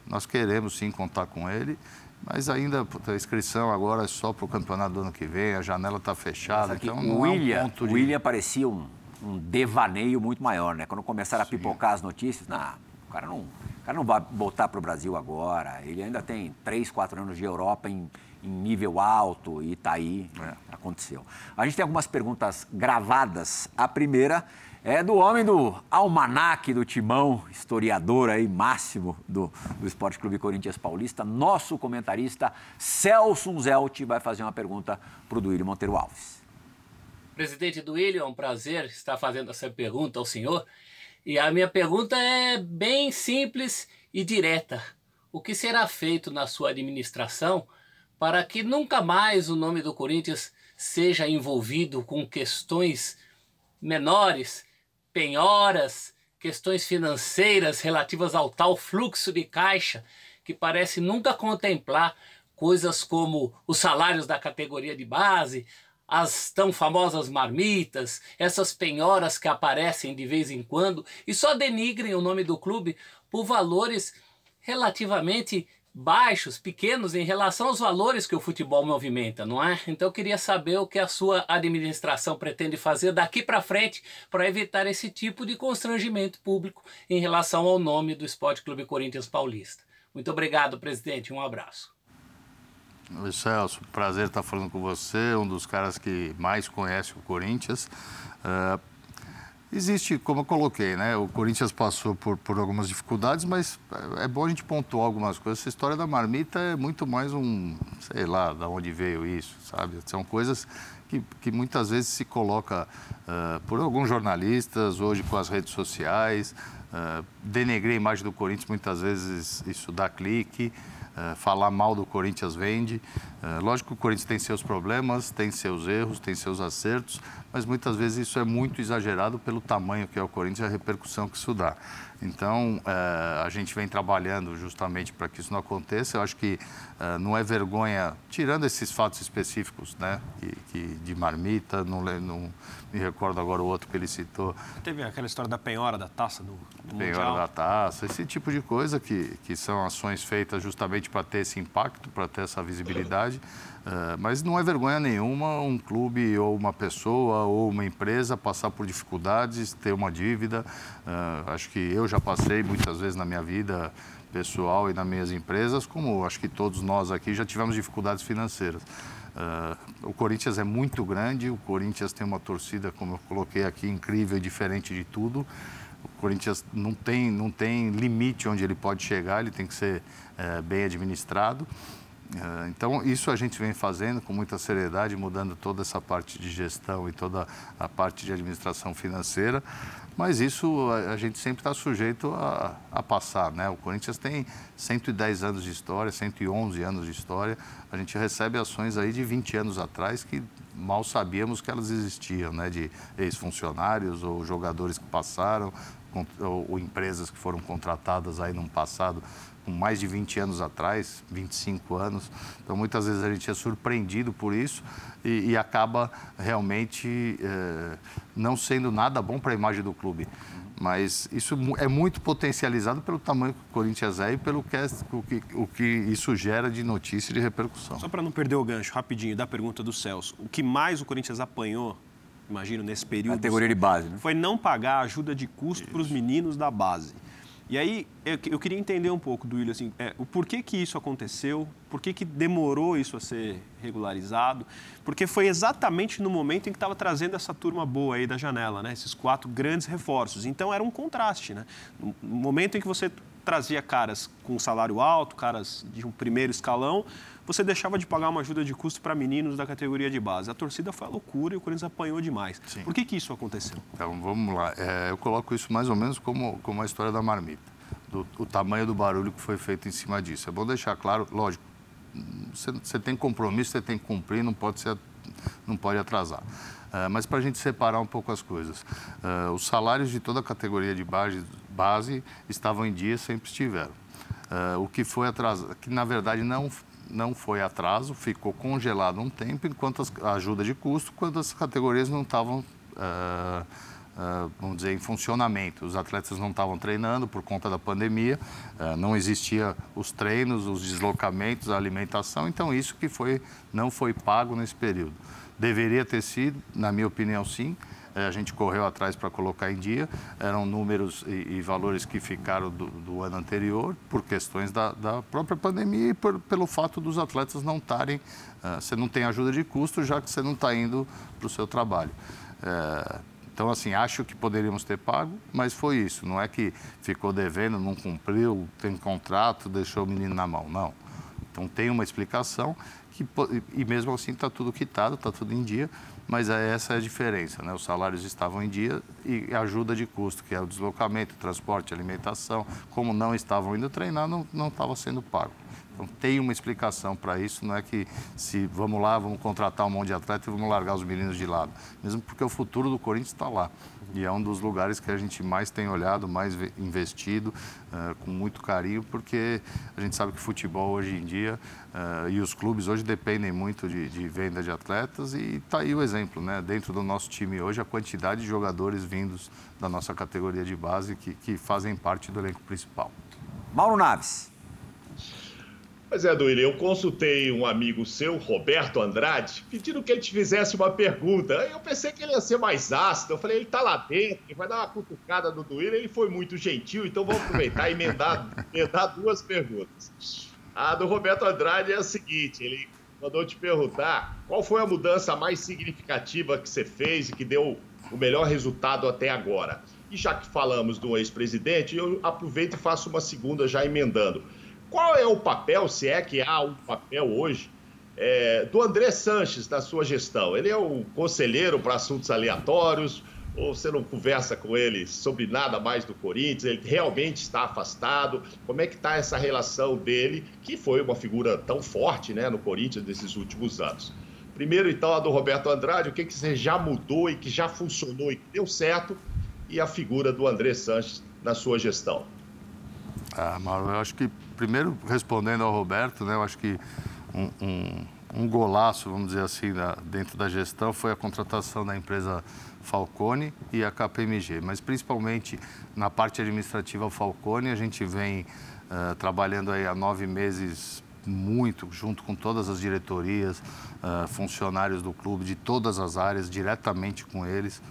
B: nós queremos sim contar com ele, mas ainda a inscrição agora é só para o campeonato do ano que vem, a janela está fechada. Então
A: o William, é um de... o William parecia um, um, devaneio muito maior, né? Quando começaram sim. a pipocar as notícias, não, o cara não, o cara não vai voltar para o Brasil agora. Ele ainda tem três, quatro anos de Europa em, em nível alto e está aí, é, aconteceu. A gente tem algumas perguntas gravadas. A primeira é do homem do almanaque do Timão, historiador aí máximo do, do Esporte Clube Corinthians Paulista, nosso comentarista Celso Zelt vai fazer uma pergunta para o Duílio Monteiro Alves.
E: Presidente Duílio, é um prazer estar fazendo essa pergunta ao senhor. E a minha pergunta é bem simples e direta. O que será feito na sua administração para que nunca mais o nome do Corinthians seja envolvido com questões menores penhoras, questões financeiras relativas ao tal fluxo de caixa, que parece nunca contemplar coisas como os salários da categoria de base, as tão famosas marmitas, essas penhoras que aparecem de vez em quando e só denigrem o nome do clube por valores relativamente baixos, pequenos em relação aos valores que o futebol movimenta, não é? Então eu queria saber o que a sua administração pretende fazer daqui para frente para evitar esse tipo de constrangimento público em relação ao nome do Esporte Clube Corinthians Paulista. Muito obrigado, presidente. Um abraço.
B: Oi, Celso. Prazer estar falando com você, um dos caras que mais conhece o Corinthians. Uh, Existe, como eu coloquei, né? O Corinthians passou por, por algumas dificuldades, mas é bom a gente pontuar algumas coisas. Essa história da marmita é muito mais um, sei lá, da onde veio isso, sabe? São coisas que, que muitas vezes se coloca uh, por alguns jornalistas, hoje com as redes sociais. Uh, denegrir a imagem do Corinthians, muitas vezes isso dá clique. Uh, falar mal do Corinthians vende. Uh, lógico que o Corinthians tem seus problemas, tem seus erros, tem seus acertos, mas muitas vezes isso é muito exagerado pelo tamanho que é o Corinthians e a repercussão que isso dá. Então, uh, a gente vem trabalhando justamente para que isso não aconteça. Eu acho que não é vergonha, tirando esses fatos específicos, né, que, que de marmita, não, não, me recordo agora o outro que ele citou.
C: Teve aquela história da penhora da taça do, do
B: penhora
C: Mundial.
B: Da taça, esse tipo de coisa que, que são ações feitas justamente para ter esse impacto, para ter essa visibilidade. Uh, mas não é vergonha nenhuma um clube ou uma pessoa ou uma empresa passar por dificuldades, ter uma dívida. Uh, acho que eu já passei muitas vezes na minha vida pessoal e nas minhas empresas, como acho que todos nós aqui já tivemos dificuldades financeiras. Uh, o Corinthians é muito grande, o Corinthians tem uma torcida, como eu coloquei aqui, incrível e diferente de tudo. O Corinthians não tem, não tem limite onde ele pode chegar, ele tem que ser uh, bem administrado. É, então, isso a gente vem fazendo com muita seriedade, mudando toda essa parte de gestão e toda a parte de administração financeira, mas isso a, gente sempre está sujeito a, a, passar. Né? O Corinthians tem 110 anos de história, 111 anos de história, a gente recebe ações aí de 20 anos atrás que mal sabíamos que elas existiam, né? de ex-funcionários ou jogadores que passaram, ou, empresas que foram contratadas aí no passado mais de 20 anos atrás, 25 anos. Então, muitas vezes a gente é surpreendido por isso e, e acaba realmente é, não sendo nada bom para a imagem do clube. Mas isso é muito potencializado pelo tamanho que o Corinthians é e pelo que, é, o, que, o que isso gera de notícia e de repercussão.
C: Só para não perder o gancho, rapidinho, da pergunta do Celso. O que mais o Corinthians apanhou imagino, nesse período.
A: Categoria de base, né?
C: Foi não pagar ajuda de custo para os meninos da base. E aí, eu, queria entender um pouco do William, assim, é, o porquê que isso aconteceu, por que, que demorou isso a ser regularizado, porque foi exatamente no momento em que estava trazendo essa turma boa aí da janela, né? Esses quatro grandes reforços. Então, era um contraste, né? No momento em que você trazia caras com salário alto, caras de um primeiro escalão, você deixava de pagar uma ajuda de custo para meninos da categoria de base. A torcida foi a loucura e o Corinthians apanhou demais. Sim. Por que, que isso aconteceu?
B: Então, vamos lá. É, eu coloco isso mais ou menos como, como a história da marmita, do, o tamanho do barulho que foi feito em cima disso. É bom deixar claro, lógico, você, você tem compromisso, você tem que cumprir, não pode, ser, não pode atrasar. Uh, mas para a gente separar um pouco as coisas, uh, os salários de toda a categoria de base, base estavam em dia, sempre estiveram. Uh, o que foi atrasado, que na verdade não não foi atraso, ficou congelado um tempo, enquanto as, a ajuda de custo, quando as categorias não estavam, uh, uh, vamos dizer, em funcionamento. Os atletas não estavam treinando por conta da pandemia, uh, não existia os treinos, os deslocamentos, a alimentação, então isso que foi, não foi pago nesse período. Deveria ter sido, na minha opinião, sim. A gente correu atrás para colocar em dia. Eram números e, e valores que ficaram do, do, ano anterior por questões da, da própria pandemia e por, pelo fato dos atletas não estarem. Uh, você não tem ajuda de custo, já que você não está indo para o seu trabalho. Uh, então, assim, acho que poderíamos ter pago, mas foi isso. Não é que ficou devendo, não cumpriu, tem contrato, deixou o menino na mão. Não. Então, tem uma explicação que, e mesmo assim está tudo quitado, está tudo em dia, mas é essa é a diferença. Né? Os salários estavam em dia e ajuda de custo, que é o deslocamento, transporte, alimentação, como não estavam indo treinar, não, não estava sendo pago. Então tem uma explicação para isso, não é que se vamos lá, vamos contratar um monte de atleta e vamos largar os meninos de lado. Mesmo porque o futuro do Corinthians está lá. E é um dos lugares que a gente mais tem olhado, mais investido, uh, com muito carinho, porque a gente sabe que futebol hoje em dia uh, e os clubes hoje dependem muito de, de venda de atletas e está aí o exemplo, né? Dentro do nosso time hoje, a quantidade de jogadores vindos da nossa categoria de base que, que fazem parte do elenco principal.
A: Mauro Naves.
D: Pois é, Duílio, eu consultei um amigo seu, Roberto Andrade, pedindo que ele te fizesse uma pergunta. Eu pensei que ele ia ser mais ácido. Eu falei, ele tá lá dentro, ele vai dar uma cutucada no Duílio. Ele foi muito gentil, então vamos aproveitar e emendar, emendar duas perguntas. A do Roberto Andrade é a seguinte: ele mandou te perguntar qual foi a mudança mais significativa que você fez e que deu o melhor resultado até agora. E já que falamos do ex-presidente, eu aproveito e faço uma segunda já emendando. Qual é o papel, se é que há um papel hoje, é, do André Sanches na sua gestão? Ele é o conselheiro para assuntos aleatórios, ou você não conversa com ele sobre nada mais do Corinthians? Ele realmente está afastado? Como é que está essa relação dele, que foi uma figura tão forte né, no Corinthians nesses últimos anos? Primeiro, então, a do Roberto Andrade, o que, que você já mudou e que já funcionou e que deu certo, e a figura do André Sanches na sua gestão?
B: Ah, Mauro, eu acho que primeiro, respondendo ao Roberto, né, eu acho que um, um, um golaço, vamos dizer assim, dentro da gestão foi a contratação da empresa Falcone e a KPMG, mas principalmente na parte administrativa Falcone, a gente vem uh, trabalhando aí há nove meses muito, junto com todas as diretorias, uh, funcionários do clube de todas as áreas, diretamente com eles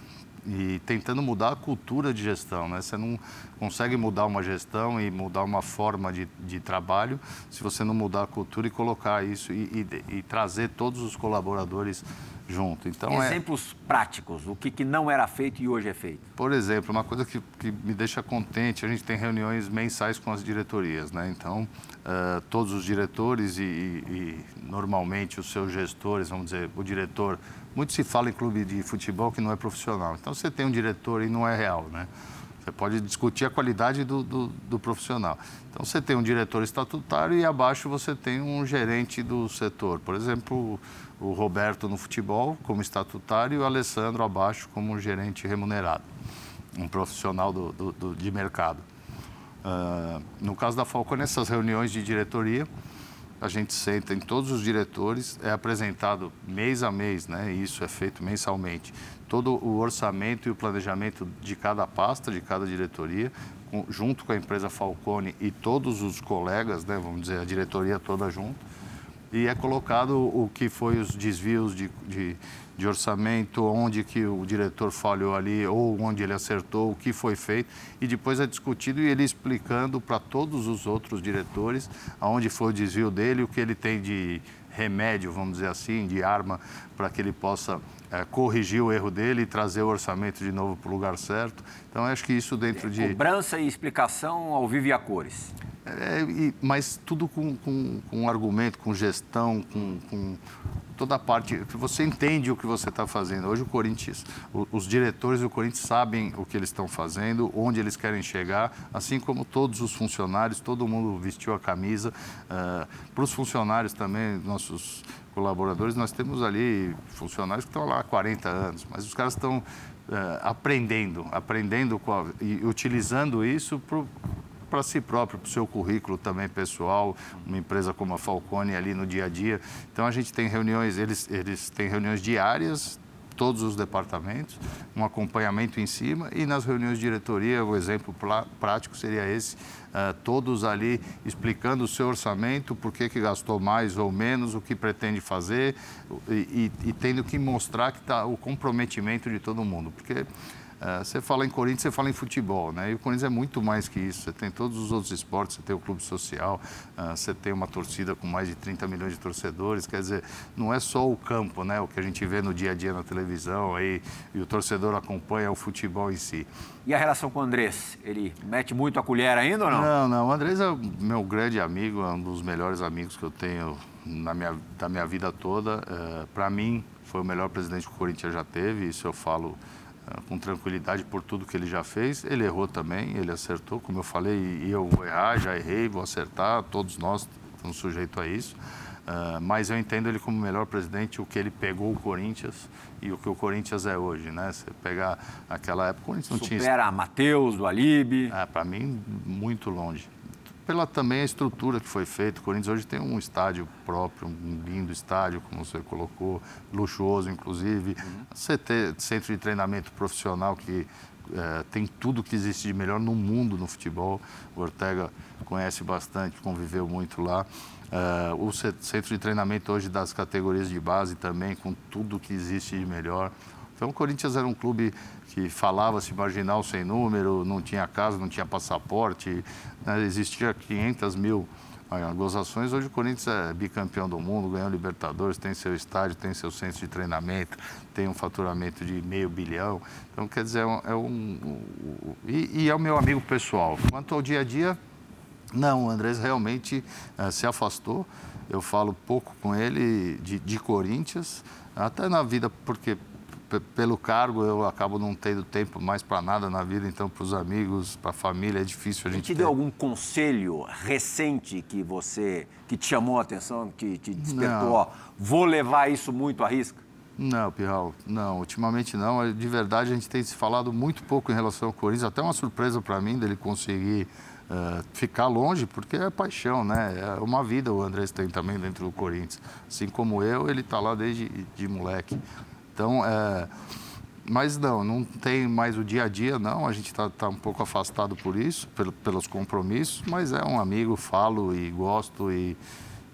B: e tentando mudar a cultura de gestão. Né? Você não consegue mudar uma gestão e mudar uma forma de, de trabalho se você não mudar a cultura e colocar isso e, e, e trazer todos os colaboradores junto.
A: Então, é Exemplos é... práticos, o que, que, não era feito e hoje é feito.
B: Por exemplo, uma coisa que, que, me deixa contente, a gente tem reuniões mensais com as diretorias, né? Então, uh, todos os diretores e, e, normalmente os seus gestores, vamos dizer, o diretor muito se fala em clube de futebol que não é profissional. Então você tem um diretor e não é real, né? Você pode discutir a qualidade do, do, do, profissional. Então você tem um diretor estatutário e abaixo você tem um gerente do setor. Por exemplo, o Roberto no futebol como estatutário e o Alessandro abaixo como gerente remunerado, um profissional do, do de mercado. Uh, no caso da Falcone, nessas reuniões de diretoria, a gente senta em todos os diretores, é apresentado mês a mês, né? Isso é feito mensalmente. Todo o orçamento e o planejamento de cada pasta, de cada diretoria, junto com a empresa Falcone e todos os colegas, né? Vamos dizer, a diretoria toda junto. E é colocado o que foi os desvios de, de de orçamento, onde que o diretor falhou ali ou onde ele acertou, o que foi feito. E depois é discutido e ele explicando para todos os outros diretores aonde foi o desvio dele, o que ele tem de remédio, vamos dizer assim, de arma para que ele possa é, corrigir o erro dele e trazer o orçamento de novo para o lugar certo. Então, acho que isso dentro de...
A: Cobrança e explicação ao vivo e a cores.
B: É, e, mas tudo com, com, com argumento, com gestão, com, com toda a parte você entende o que você está fazendo. Hoje o Corinthians, os diretores do Corinthians sabem o que eles estão fazendo, onde eles querem chegar, assim como todos os funcionários, todo mundo vestiu a camisa. Uh, Para os funcionários também, nossos colaboradores, nós temos ali funcionários que estão lá há 40 anos, mas os caras estão uh, aprendendo, aprendendo a, e utilizando isso para para si próprio, para o seu currículo também pessoal, uma empresa como a Falcone ali no dia a dia. Então a gente tem reuniões, eles, eles têm reuniões diárias, todos os departamentos, um acompanhamento em cima e nas reuniões de diretoria, o exemplo prático seria esse, uh, todos ali explicando o seu orçamento, por que, que gastou mais ou menos, o que pretende fazer e, e, e tendo que mostrar que está o comprometimento de todo mundo, porque você fala em Corinthians, você fala em futebol, né? E o Corinthians é muito mais que isso. Você tem todos os outros esportes, você tem o clube social, uh, você tem uma torcida com mais de 30 milhões de torcedores. Quer dizer, não é só o campo, né? O que a gente vê no dia a dia na televisão aí, e o torcedor acompanha o futebol em si.
A: E a relação com o Andrés? Ele mete muito a colher ainda ou não?
B: Não, não. O Andrés é meu grande amigo, é um dos melhores amigos que eu tenho na minha, da minha vida toda. Uh, Para mim, foi o melhor presidente que o Corinthians já teve, isso eu falo com tranquilidade por tudo que ele já fez. Ele errou também, ele acertou, como eu falei, e eu vou errar, já errei, vou acertar, todos nós estamos sujeitos a isso. Uh, mas eu entendo ele como melhor presidente, o que ele pegou o Corinthians e o que o Corinthians é hoje, né? Você pegar aquela época, o Corinthians não
A: Supera
B: tinha... Supera
A: Matheus, do Alibe.
B: É, para mim, muito longe pela também a estrutura que foi feita. O Corinthians hoje tem um estádio próprio, um lindo estádio, como você colocou, luxuoso, inclusive. Uhum. CT, centro de treinamento profissional que é, tem tudo que existe de melhor no mundo no futebol. O Ortega conhece bastante, conviveu muito lá. É, o centro de treinamento hoje das categorias de base também, com tudo que existe de melhor. Então, o Corinthians era um clube que falava-se marginal sem número, não tinha casa, não tinha passaporte, né? existia 500 mil gozações. Hoje o Corinthians é bicampeão do mundo, ganhou Libertadores, tem seu estádio, tem seu centro de treinamento, tem um faturamento de meio bilhão. Então, quer dizer, é um. É um e, e, é o meu amigo pessoal. Quanto ao dia a dia, não, o Andrés realmente uh, se afastou. Eu falo pouco com ele de, de Corinthians, até na vida, porque pelo cargo eu acabo não tendo tempo mais para nada na vida, então para os amigos, para a família é difícil a gente.
A: Te deu algum conselho recente que você que te chamou a atenção, que te despertou? Ó, vou levar isso muito à risca?
B: Não, Pirral, não, ultimamente não. De verdade, a gente tem se falado muito pouco em relação ao Corinthians. Até uma surpresa para mim dele conseguir uh, ficar longe, porque é paixão, né? É uma vida o Andrés tem também dentro do Corinthians. Assim como eu, ele está lá desde de moleque. Então, é, mas não, não tem mais o dia a dia, não. A gente está tá um pouco afastado por isso, pelo, pelos compromissos, mas é um amigo, falo e gosto e,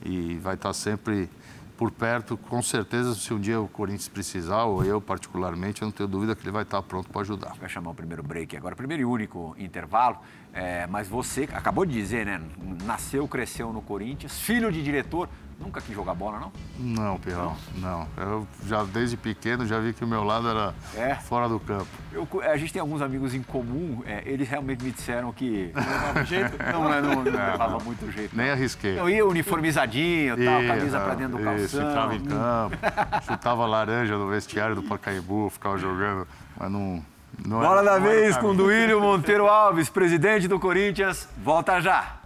B: e vai estar tá sempre por perto. Com certeza, se um dia o Corinthians precisar, ou eu particularmente, eu não tenho dúvida que ele vai estar tá pronto para ajudar.
A: Vai chamar o primeiro break agora, primeiro e único intervalo. É, mas você acabou de dizer, né? Nasceu, cresceu no Corinthians, filho de diretor. Nunca quis jogar bola, não?
B: Não, Pirrão, não. Eu já desde pequeno já vi que o meu lado era é. fora do campo.
A: Eu, a gente tem alguns amigos em comum, é, eles realmente me disseram que não levava jeito. Não, não, não, não é, levava muito jeito.
B: Nem arrisquei.
A: Eu ia uniformizadinho, tal, camisa pra dentro do calção. Isso,
B: entrava em campo, chutava laranja no vestiário do Pacaembu, ficava jogando, mas não...
A: não Bola da vez com Duílio Monteiro Alves, presidente do Corinthians. Volta já.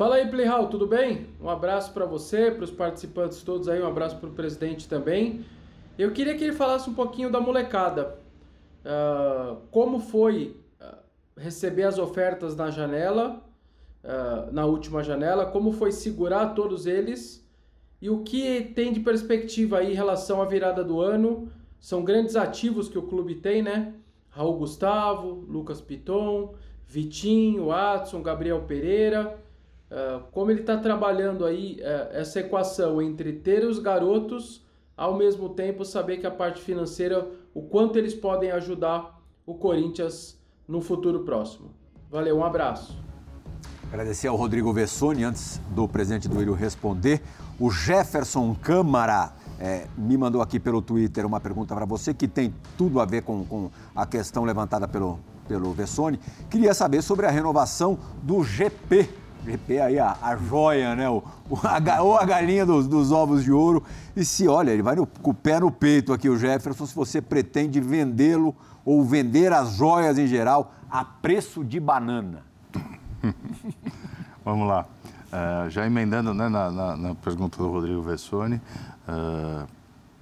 F: Fala aí, Playhall, tudo bem? Um abraço para você, para os participantes todos aí, um abraço para o presidente também. Eu queria que ele falasse um pouquinho da molecada. Uh, como foi uh, receber as ofertas na janela, uh, na última janela, como foi segurar todos eles e o que tem de perspectiva aí em relação à virada do ano. São grandes ativos que o clube tem, né? Raul Gustavo, Lucas Piton, Vitinho, Watson, Gabriel Pereira. Uh, como ele está trabalhando aí uh, essa equação entre ter os garotos, ao mesmo tempo saber que a parte financeira, o quanto eles podem ajudar o Corinthians no futuro próximo. Valeu, um abraço.
A: Agradecer ao Rodrigo Vessoni, antes do presidente do Ilho responder. O Jefferson Câmara é, me mandou aqui pelo Twitter uma pergunta para você que tem tudo a ver com, com a questão levantada pelo, pelo Vessoni. Queria saber sobre a renovação do GP. GP aí, a, a joia, né? O, a, ou a galinha dos, dos, ovos de ouro. E se, olha, ele vai no, com o pé no peito aqui, o Jefferson, se você pretende vendê-lo ou vender as joias em geral a preço de banana.
B: Vamos lá. Uh, já emendando né, na, na, na, pergunta do Rodrigo Vessoni, uh,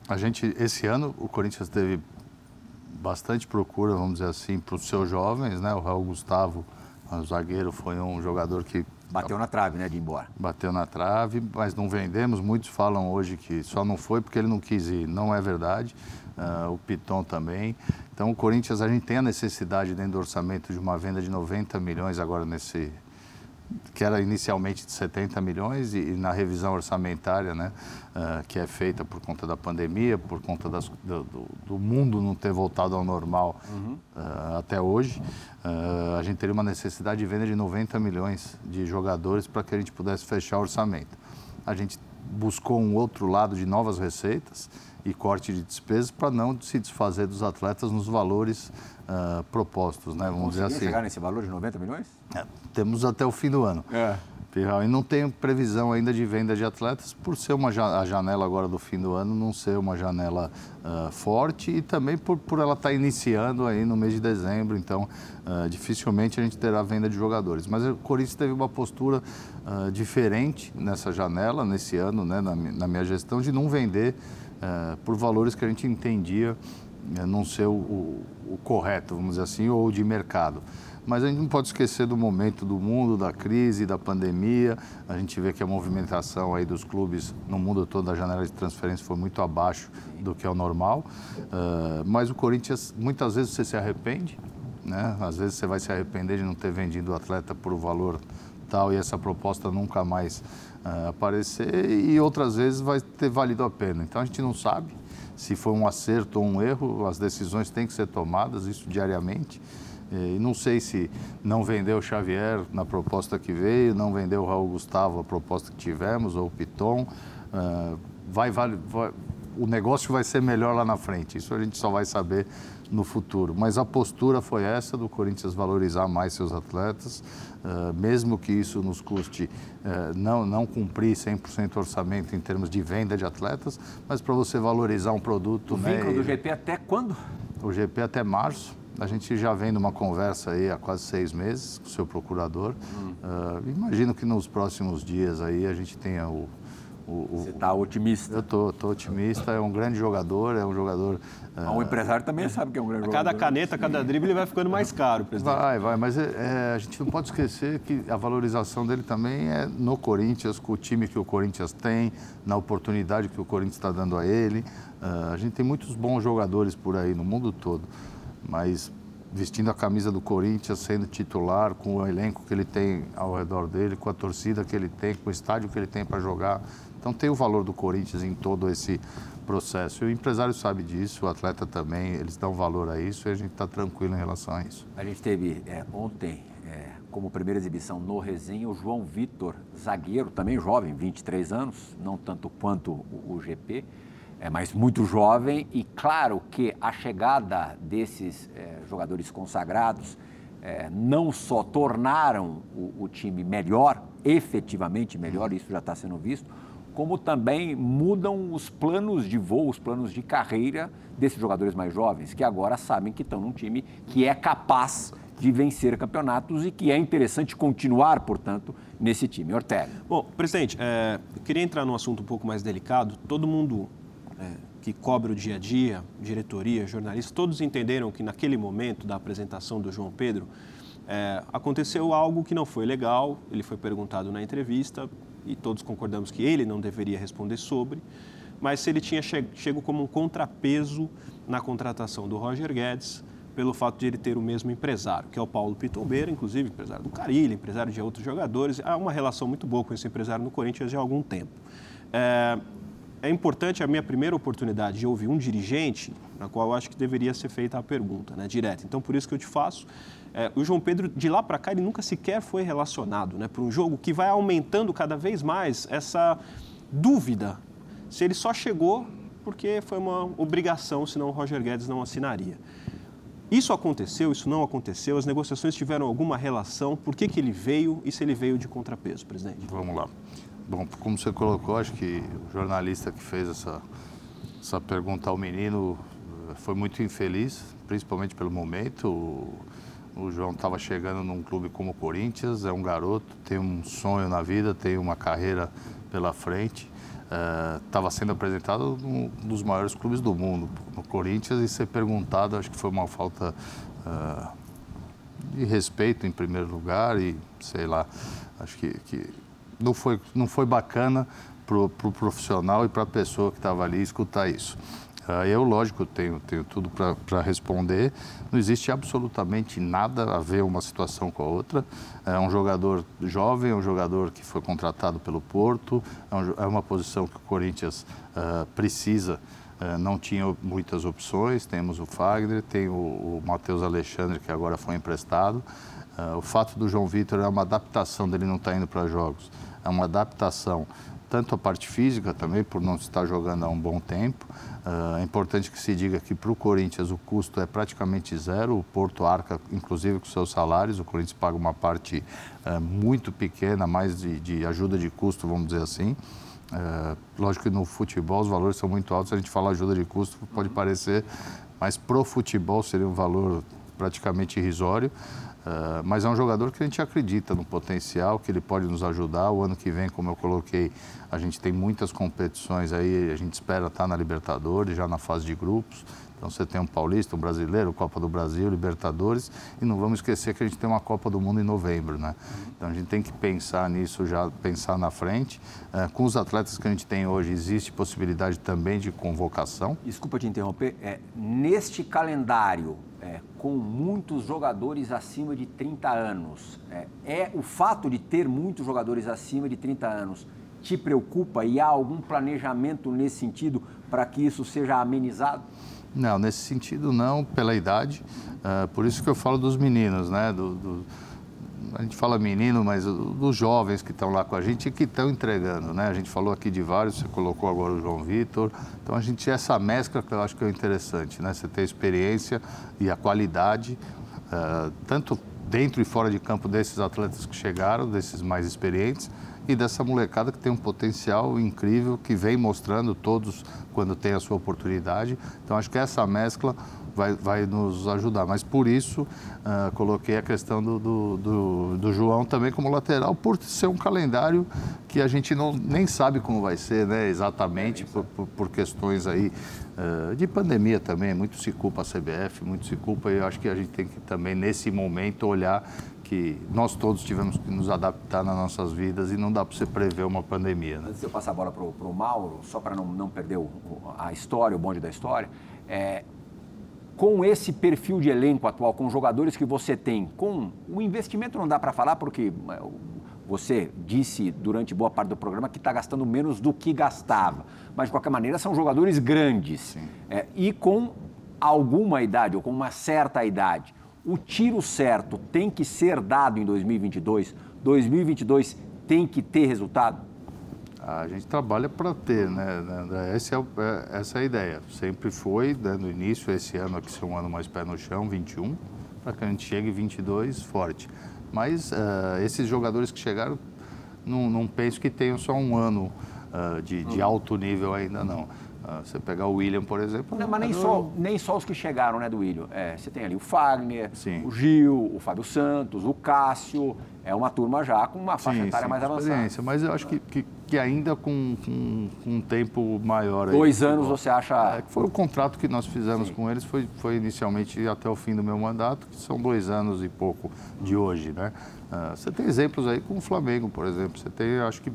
B: a gente, esse ano, o Corinthians teve bastante procura, vamos dizer assim, para os seus jovens, né? O Raul Gustavo, o zagueiro, foi um jogador que...
A: Bateu na trave, né, de ir embora.
B: Bateu na trave, mas não vendemos. Muitos falam hoje que só não foi porque ele não quis ir. Não é verdade. Uh, o Piton também. Então, o Corinthians, a gente tem a necessidade dentro do orçamento de uma venda de 90 milhões agora nesse, que era inicialmente de 70 milhões e, e na revisão orçamentária, né, uh, que é feita por conta da pandemia, por conta das, do, do, mundo não ter voltado ao normal uhum. uh, até hoje, uh, a gente teria uma necessidade de venda de 90 milhões de jogadores para que a gente pudesse fechar o orçamento. A gente buscou um outro lado de novas receitas e corte de despesas para não se desfazer dos atletas nos valores uh, propostos, né?
A: Vamos dizer assim. chegar nesse valor de 90 milhões?
B: É, temos até o fim do ano. É. E não tem previsão ainda de venda de atletas, por ser uma a janela agora do fim do ano, não ser uma janela uh, forte e também por, por ela estar tá iniciando aí no mês de dezembro, então uh, dificilmente a gente terá venda de jogadores. Mas o Corinthians teve uma postura uh, diferente nessa janela, nesse ano, né, na, na minha gestão, de não vender por valores que a gente entendia é, não ser o, o, o, correto, vamos dizer assim, ou de mercado. Mas a gente não pode esquecer do momento do mundo, da crise, da pandemia. A gente vê que a movimentação aí dos clubes no mundo todo, da janela de transferência, foi muito abaixo do que é o normal. Uh, mas o Corinthians, muitas vezes você se arrepende, né? Às vezes você vai se arrepender de não ter vendido o atleta por o valor tal e essa proposta nunca mais uh, aparecer e outras vezes vai ter valido a pena. Então a gente não sabe se foi um acerto ou um erro, as decisões têm que ser tomadas, isso diariamente. E não sei se não vendeu o Xavier na proposta que veio, não vendeu o Raul Gustavo a proposta que tivemos, ou o Piton. Uh, vai, vai, vai, o negócio vai ser melhor lá na frente. Isso a gente só vai saber no futuro. Mas a postura foi essa do Corinthians valorizar mais seus atletas, uh, mesmo que isso nos custe uh, não, não cumprir 100% orçamento em termos de venda de atletas, mas para você valorizar um produto.
A: O né, vínculo do GP até quando?
B: O GP até março. A gente já vem numa conversa aí há quase seis meses com o seu procurador. Hum. Uh, imagino que nos próximos dias aí a gente tenha o,
A: você está otimista?
B: Eu estou otimista. É um grande jogador, é um jogador.
A: Ah, um empresário também sabe que é um grande
C: a jogador. Cada caneta, cada drible vai ficando mais caro, presidente.
B: Vai, vai, mas é, é, a gente não pode esquecer que a valorização dele também é no Corinthians, com o time que o Corinthians tem, na oportunidade que o Corinthians está dando a ele. Uh, a gente tem muitos bons jogadores por aí no mundo todo, mas vestindo a camisa do Corinthians, sendo titular, com o elenco que ele tem ao redor dele, com a torcida que ele tem, com o estádio que ele tem para jogar. Então tem o valor do Corinthians em todo esse processo. E o empresário sabe disso, o atleta também, eles dão valor a isso e a gente está tranquilo em relação a isso.
A: A gente teve é, ontem, é, como primeira exibição no Resenha, o João Vitor, zagueiro, também jovem, 23 anos, não tanto quanto o, o GP, é, mas muito jovem. E claro que a chegada desses é, jogadores consagrados é, não só tornaram o, o time melhor, efetivamente melhor, isso já está sendo visto, como também mudam os planos de voo, os planos de carreira desses jogadores mais jovens, que agora sabem que estão num time que é capaz de vencer campeonatos e que é interessante continuar, portanto, nesse time. Ortega.
C: Bom, presidente, é, queria entrar num assunto um pouco mais delicado. Todo mundo é, que cobre o dia a dia, diretoria, jornalistas, todos entenderam que naquele momento da apresentação do João Pedro, é, aconteceu algo que não foi legal. Ele foi perguntado na entrevista, e todos concordamos que ele não deveria responder sobre, mas se ele tinha chego como um contrapeso na contratação do Roger Guedes pelo fato de ele ter o mesmo empresário, que é o Paulo Pitombeira, inclusive empresário do Carilho, empresário de outros jogadores. Há uma relação muito boa com esse empresário no Corinthians já há algum tempo. É, é importante a minha primeira oportunidade de ouvir um dirigente, na qual eu acho que deveria ser feita a pergunta, né, direta. Então, por isso que eu te faço. É, o João Pedro, de lá para cá, ele nunca sequer foi relacionado né, para um jogo que vai aumentando cada vez mais essa dúvida se ele só chegou porque foi uma obrigação, senão o Roger Guedes não assinaria. Isso aconteceu, isso não aconteceu, as negociações tiveram alguma relação, por que, que ele veio e se ele veio de contrapeso, presidente?
B: Vamos lá. Bom, como você colocou, acho que o jornalista que fez essa, essa pergunta ao menino eh, foi muito infeliz, principalmente pelo momento. O, João estava chegando num clube como o Corinthians, é um garoto, tem um sonho na vida, tem uma carreira pela frente. Estava uh, sendo apresentado num dos maiores clubes do mundo, no Corinthians, e ser perguntado, acho que foi uma falta uh, de respeito em primeiro lugar e sei lá, acho que, que não foi, não foi bacana para o pro profissional e para a pessoa que estava ali escutar isso. Eu, lógico, tenho, tenho tudo para responder. Não existe absolutamente nada a ver uma situação com a outra. É um jogador jovem, é um jogador que foi contratado pelo Porto, é, um, é uma posição que o Corinthians uh, precisa. Uh, não tinha muitas opções. Temos o Fagner, tem o, o Matheus Alexandre, que agora foi emprestado. o fato do João Vitor é uma adaptação dele não estar tá indo para jogos é uma adaptação tanto a parte física também, por não estar jogando há um bom tempo. Uh, é importante que se diga que para o Corinthians o custo é praticamente zero, o Porto arca inclusive com seus salários, o Corinthians paga uma parte uh, muito pequena, mais de, de, ajuda de custo, vamos dizer assim. Uh, lógico que no futebol os valores são muito altos, a gente fala ajuda de custo, pode parecer, mas pro futebol seria um valor praticamente irrisório. Uh, mas é um jogador que a gente acredita no potencial, que ele pode nos ajudar. O ano que vem, como eu coloquei, a gente tem muitas competições aí, a gente espera estar na Libertadores, já na fase de grupos. Então você tem um paulista, um brasileiro, Copa do Brasil, Libertadores, e não vamos esquecer que a gente tem uma Copa do Mundo em novembro, né? Então a gente tem que pensar nisso já, pensar na frente. Uh, com os atletas que a gente tem hoje, existe possibilidade também de convocação.
A: Desculpa te interromper, é, neste calendário, é, com muitos jogadores acima de 30 anos, é, é o fato de ter muitos jogadores acima de 30 anos te preocupa e há algum planejamento nesse sentido para que isso seja amenizado?
B: Não, nesse sentido não, pela idade. Uh, por isso que eu falo dos meninos, né? Do, do, a gente fala menino, mas dos jovens que estão lá com a gente e que estão entregando, né? A gente falou aqui de vários, você colocou agora o João Vitor. Então a gente essa mescla que eu acho que é interessante, né? Você ter a experiência e a qualidade, uh, tanto dentro e fora de campo desses atletas que chegaram, desses mais experientes, e dessa molecada que tem um potencial incrível, que vem mostrando todos quando tem a sua oportunidade. Então, acho que essa mescla vai, vai nos ajudar. Mas por isso, uh, coloquei a questão do, do, do, do, João também como lateral, por ser um calendário que a gente não, nem sabe como vai ser, né, exatamente, por, por, por questões aí uh, de pandemia também. Muito se culpa a CBF, muito se culpa, e eu acho que a gente tem que também, nesse momento, olhar que nós todos tivemos que nos adaptar nas nossas vidas e não dá para você prever uma pandemia. Né?
A: Antes de eu passar a bola para o Mauro, só para não, não perder o, a história, o bonde da história, é, com esse perfil de elenco atual, com os jogadores que você tem, com o investimento não dá para falar porque é, você disse durante boa parte do programa que está gastando menos do que gastava, mas de qualquer maneira são jogadores grandes é, e com alguma idade ou com uma certa idade o tiro certo tem que ser dado em 2022? 2022 tem que ter resultado?
B: A gente trabalha para ter, né? Essa é, é, essa é a ideia. Sempre foi, né, no início, esse ano aqui ser um ano mais pé no chão, 21, para que a gente chegue 22 forte. Mas uh, esses jogadores que chegaram, não, não penso que tenham só um ano uh, de, de, alto nível ainda, não. Ah, você pegar o William, por exemplo.
A: Não, mas nem, só, nem só os que chegaram, né, do William. É, você tem ali o Fagner, sim. o Gil, o Fábio Santos, o Cássio. É uma turma já com uma faixa sim, etária sim, mais avançada.
B: Mas eu acho que, que, que ainda com, com, com, um tempo maior.
A: Dois aí, anos você acha.
B: É, foi o contrato que nós fizemos com eles, foi, foi inicialmente até o fim do meu mandato, que são dois anos e pouco de hoje, né? Uh, você tem exemplos aí com o Flamengo, por exemplo. Você tem, acho que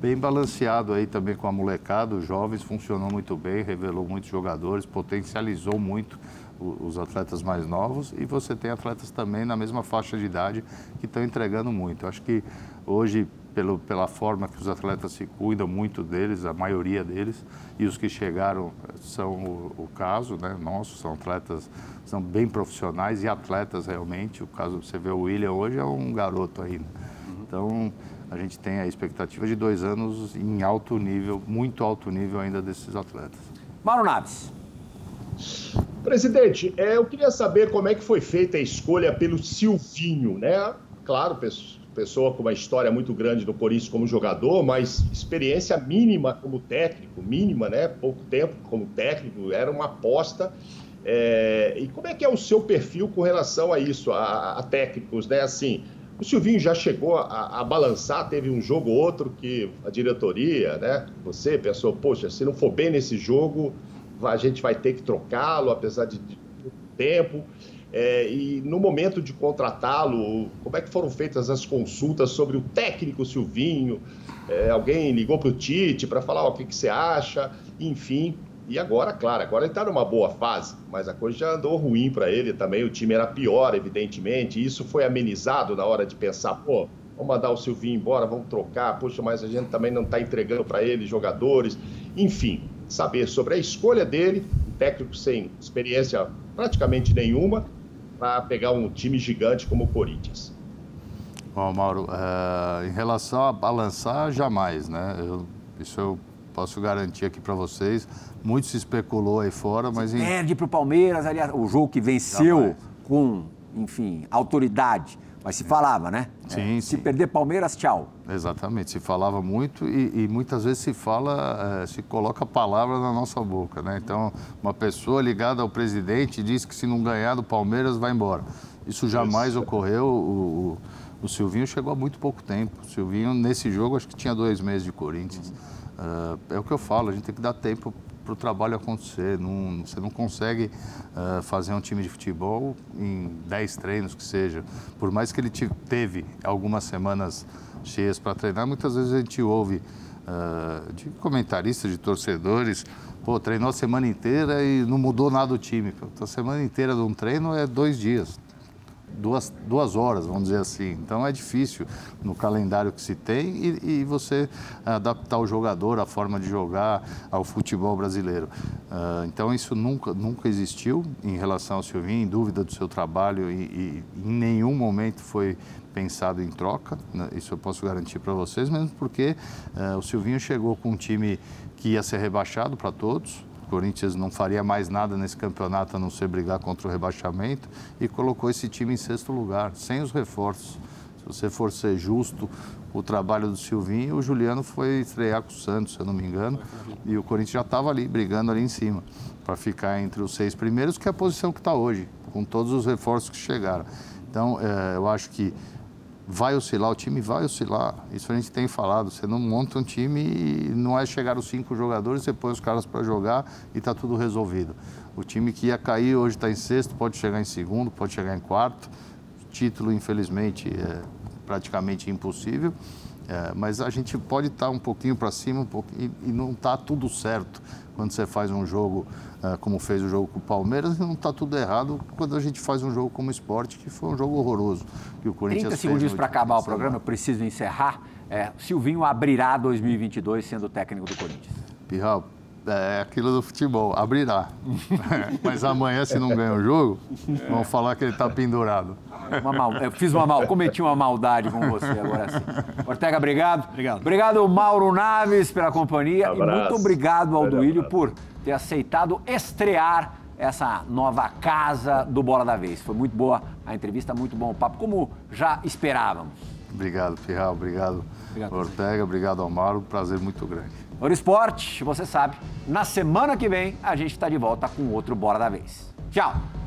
B: bem balanceado aí também com a molecada, os jovens funcionou muito bem, revelou muitos jogadores, potencializou muito os atletas mais novos e você tem atletas também na mesma faixa de idade que estão entregando muito. Eu acho que hoje, pelo, pela forma que os atletas se cuidam, muito deles, a maioria deles, e os que chegaram são o, o caso, né, nossos, são atletas, são bem profissionais e atletas realmente. O caso, você vê o William hoje é um garoto ainda. Então, a gente tem a expectativa de dois anos em alto nível, muito alto nível ainda desses atletas.
A: Mauro Naves.
D: Presidente, é, eu queria saber como é que foi feita a escolha pelo Silvinho, né? Claro, pessoa com uma história muito grande no Corinthians como jogador, mas experiência mínima como técnico, mínima, né? Pouco tempo como técnico, era uma aposta. É... e como é que é o seu perfil com relação a isso, a, a técnicos, né? Assim, o Silvinho já chegou a, a, balançar, teve um jogo ou outro que a diretoria, né? Você pensou, poxa, se não for bem nesse jogo, a gente vai ter que trocá-lo, apesar de, de tempo. É, e no momento de contratá-lo, como é que foram feitas as consultas sobre o técnico Silvinho? É, alguém ligou para o Tite para falar o que, que você acha? Enfim, e agora, claro, agora ele está numa boa fase, mas a coisa já andou ruim para ele também. O time era pior, evidentemente. E isso foi amenizado na hora de pensar, pô, vamos mandar o Silvinho embora, vamos trocar. Poxa, mas a gente também não está entregando para ele jogadores. Enfim, saber sobre a escolha dele, um técnico sem experiência praticamente nenhuma, para pegar um time gigante como o Corinthians.
B: Bom, Mauro, uh, em relação a balançar, jamais, né? Eu, isso eu posso garantir aqui para vocês. Muito se especulou aí fora, mas... Em...
A: Perde para o Palmeiras, aliás, o jogo que venceu com, enfim, autoridade. Mas se falava, né?
B: Sim,
A: é,
B: Se
A: perder Palmeiras, tchau.
B: Exatamente, se falava muito e, e muitas vezes se fala, é, se coloca a palavra na nossa boca, né? Então, uma pessoa ligada ao presidente diz que se não ganhar do Palmeiras, vai embora. Isso jamais Isso. ocorreu. O, o, o, Silvinho chegou há muito pouco tempo. O Silvinho, nesse jogo, acho que tinha dois meses de Corinthians. Uhum. Uh, é o que eu falo, a gente tem que dar tempo para o trabalho acontecer. Não, você não consegue uh, fazer um time de futebol em 10 treinos que seja. Por mais que ele te, teve algumas semanas cheias para treinar, muitas vezes a gente ouve uh, de comentaristas, de torcedores, pô, treinou a semana inteira e não mudou nada o time. A semana inteira de um treino é dois dias duas, duas horas, vamos dizer assim. Então é difícil no calendário que se tem e, e você adaptar o jogador à forma de jogar ao futebol brasileiro. Uh, então isso nunca, nunca existiu em relação ao Silvinho, em dúvida do seu trabalho e, e em nenhum momento foi pensado em troca, né? isso eu posso garantir para vocês, mesmo porque uh, o Silvinho chegou com um time que ia ser rebaixado para todos, Corinthians não faria mais nada nesse campeonato a não ser brigar contra o rebaixamento e colocou esse time em sexto lugar, sem os reforços. Se você for ser justo, o trabalho do Silvinho, o Juliano foi estrear com o Santos, se eu não me engano, e o Corinthians já estava ali, brigando ali em cima, para ficar entre os seis primeiros, que é a posição que está hoje, com todos os reforços que chegaram. Então, é, eu acho que vai oscilar, o time vai oscilar. Isso a gente tem falado. Você não monta um time e não é chegar os cinco jogadores, você põe os caras para jogar e está tudo resolvido. O time que ia cair hoje está em sexto, pode chegar em segundo, pode chegar em quarto. Título, infelizmente, é praticamente impossível. É, mas a gente pode estar tá um pouquinho para cima um pouquinho, e, não está tudo certo quando você faz um jogo como fez o jogo com o Palmeiras, não está tudo errado quando a gente faz um jogo como esporte, que foi um jogo horroroso. Que o Corinthians 30
A: segundos para acabar o programa, eu preciso encerrar. É, Silvinho abrirá 2022 sendo técnico do Corinthians.
B: Pirral, é aquilo do futebol, abrirá. Mas amanhã, se não ganha o jogo, vão falar que ele está pendurado.
A: Uma mal, eu fiz uma mal, cometi uma maldade com você agora sim. Ortega, obrigado.
C: Obrigado.
A: Obrigado, Mauro Naves, pela companhia. Um e muito obrigado ao Duílio por ter aceitado estrear essa nova casa do Bola da Vez. Foi muito boa a entrevista, muito bom o papo, como já esperávamos.
B: Obrigado, Pirral. Obrigado, obrigado Ortega. Obrigado, Mauro. Prazer muito grande.
A: Ouro Esporte, você sabe, na semana que vem a gente está de volta com outro Bora da Vez. Tchau!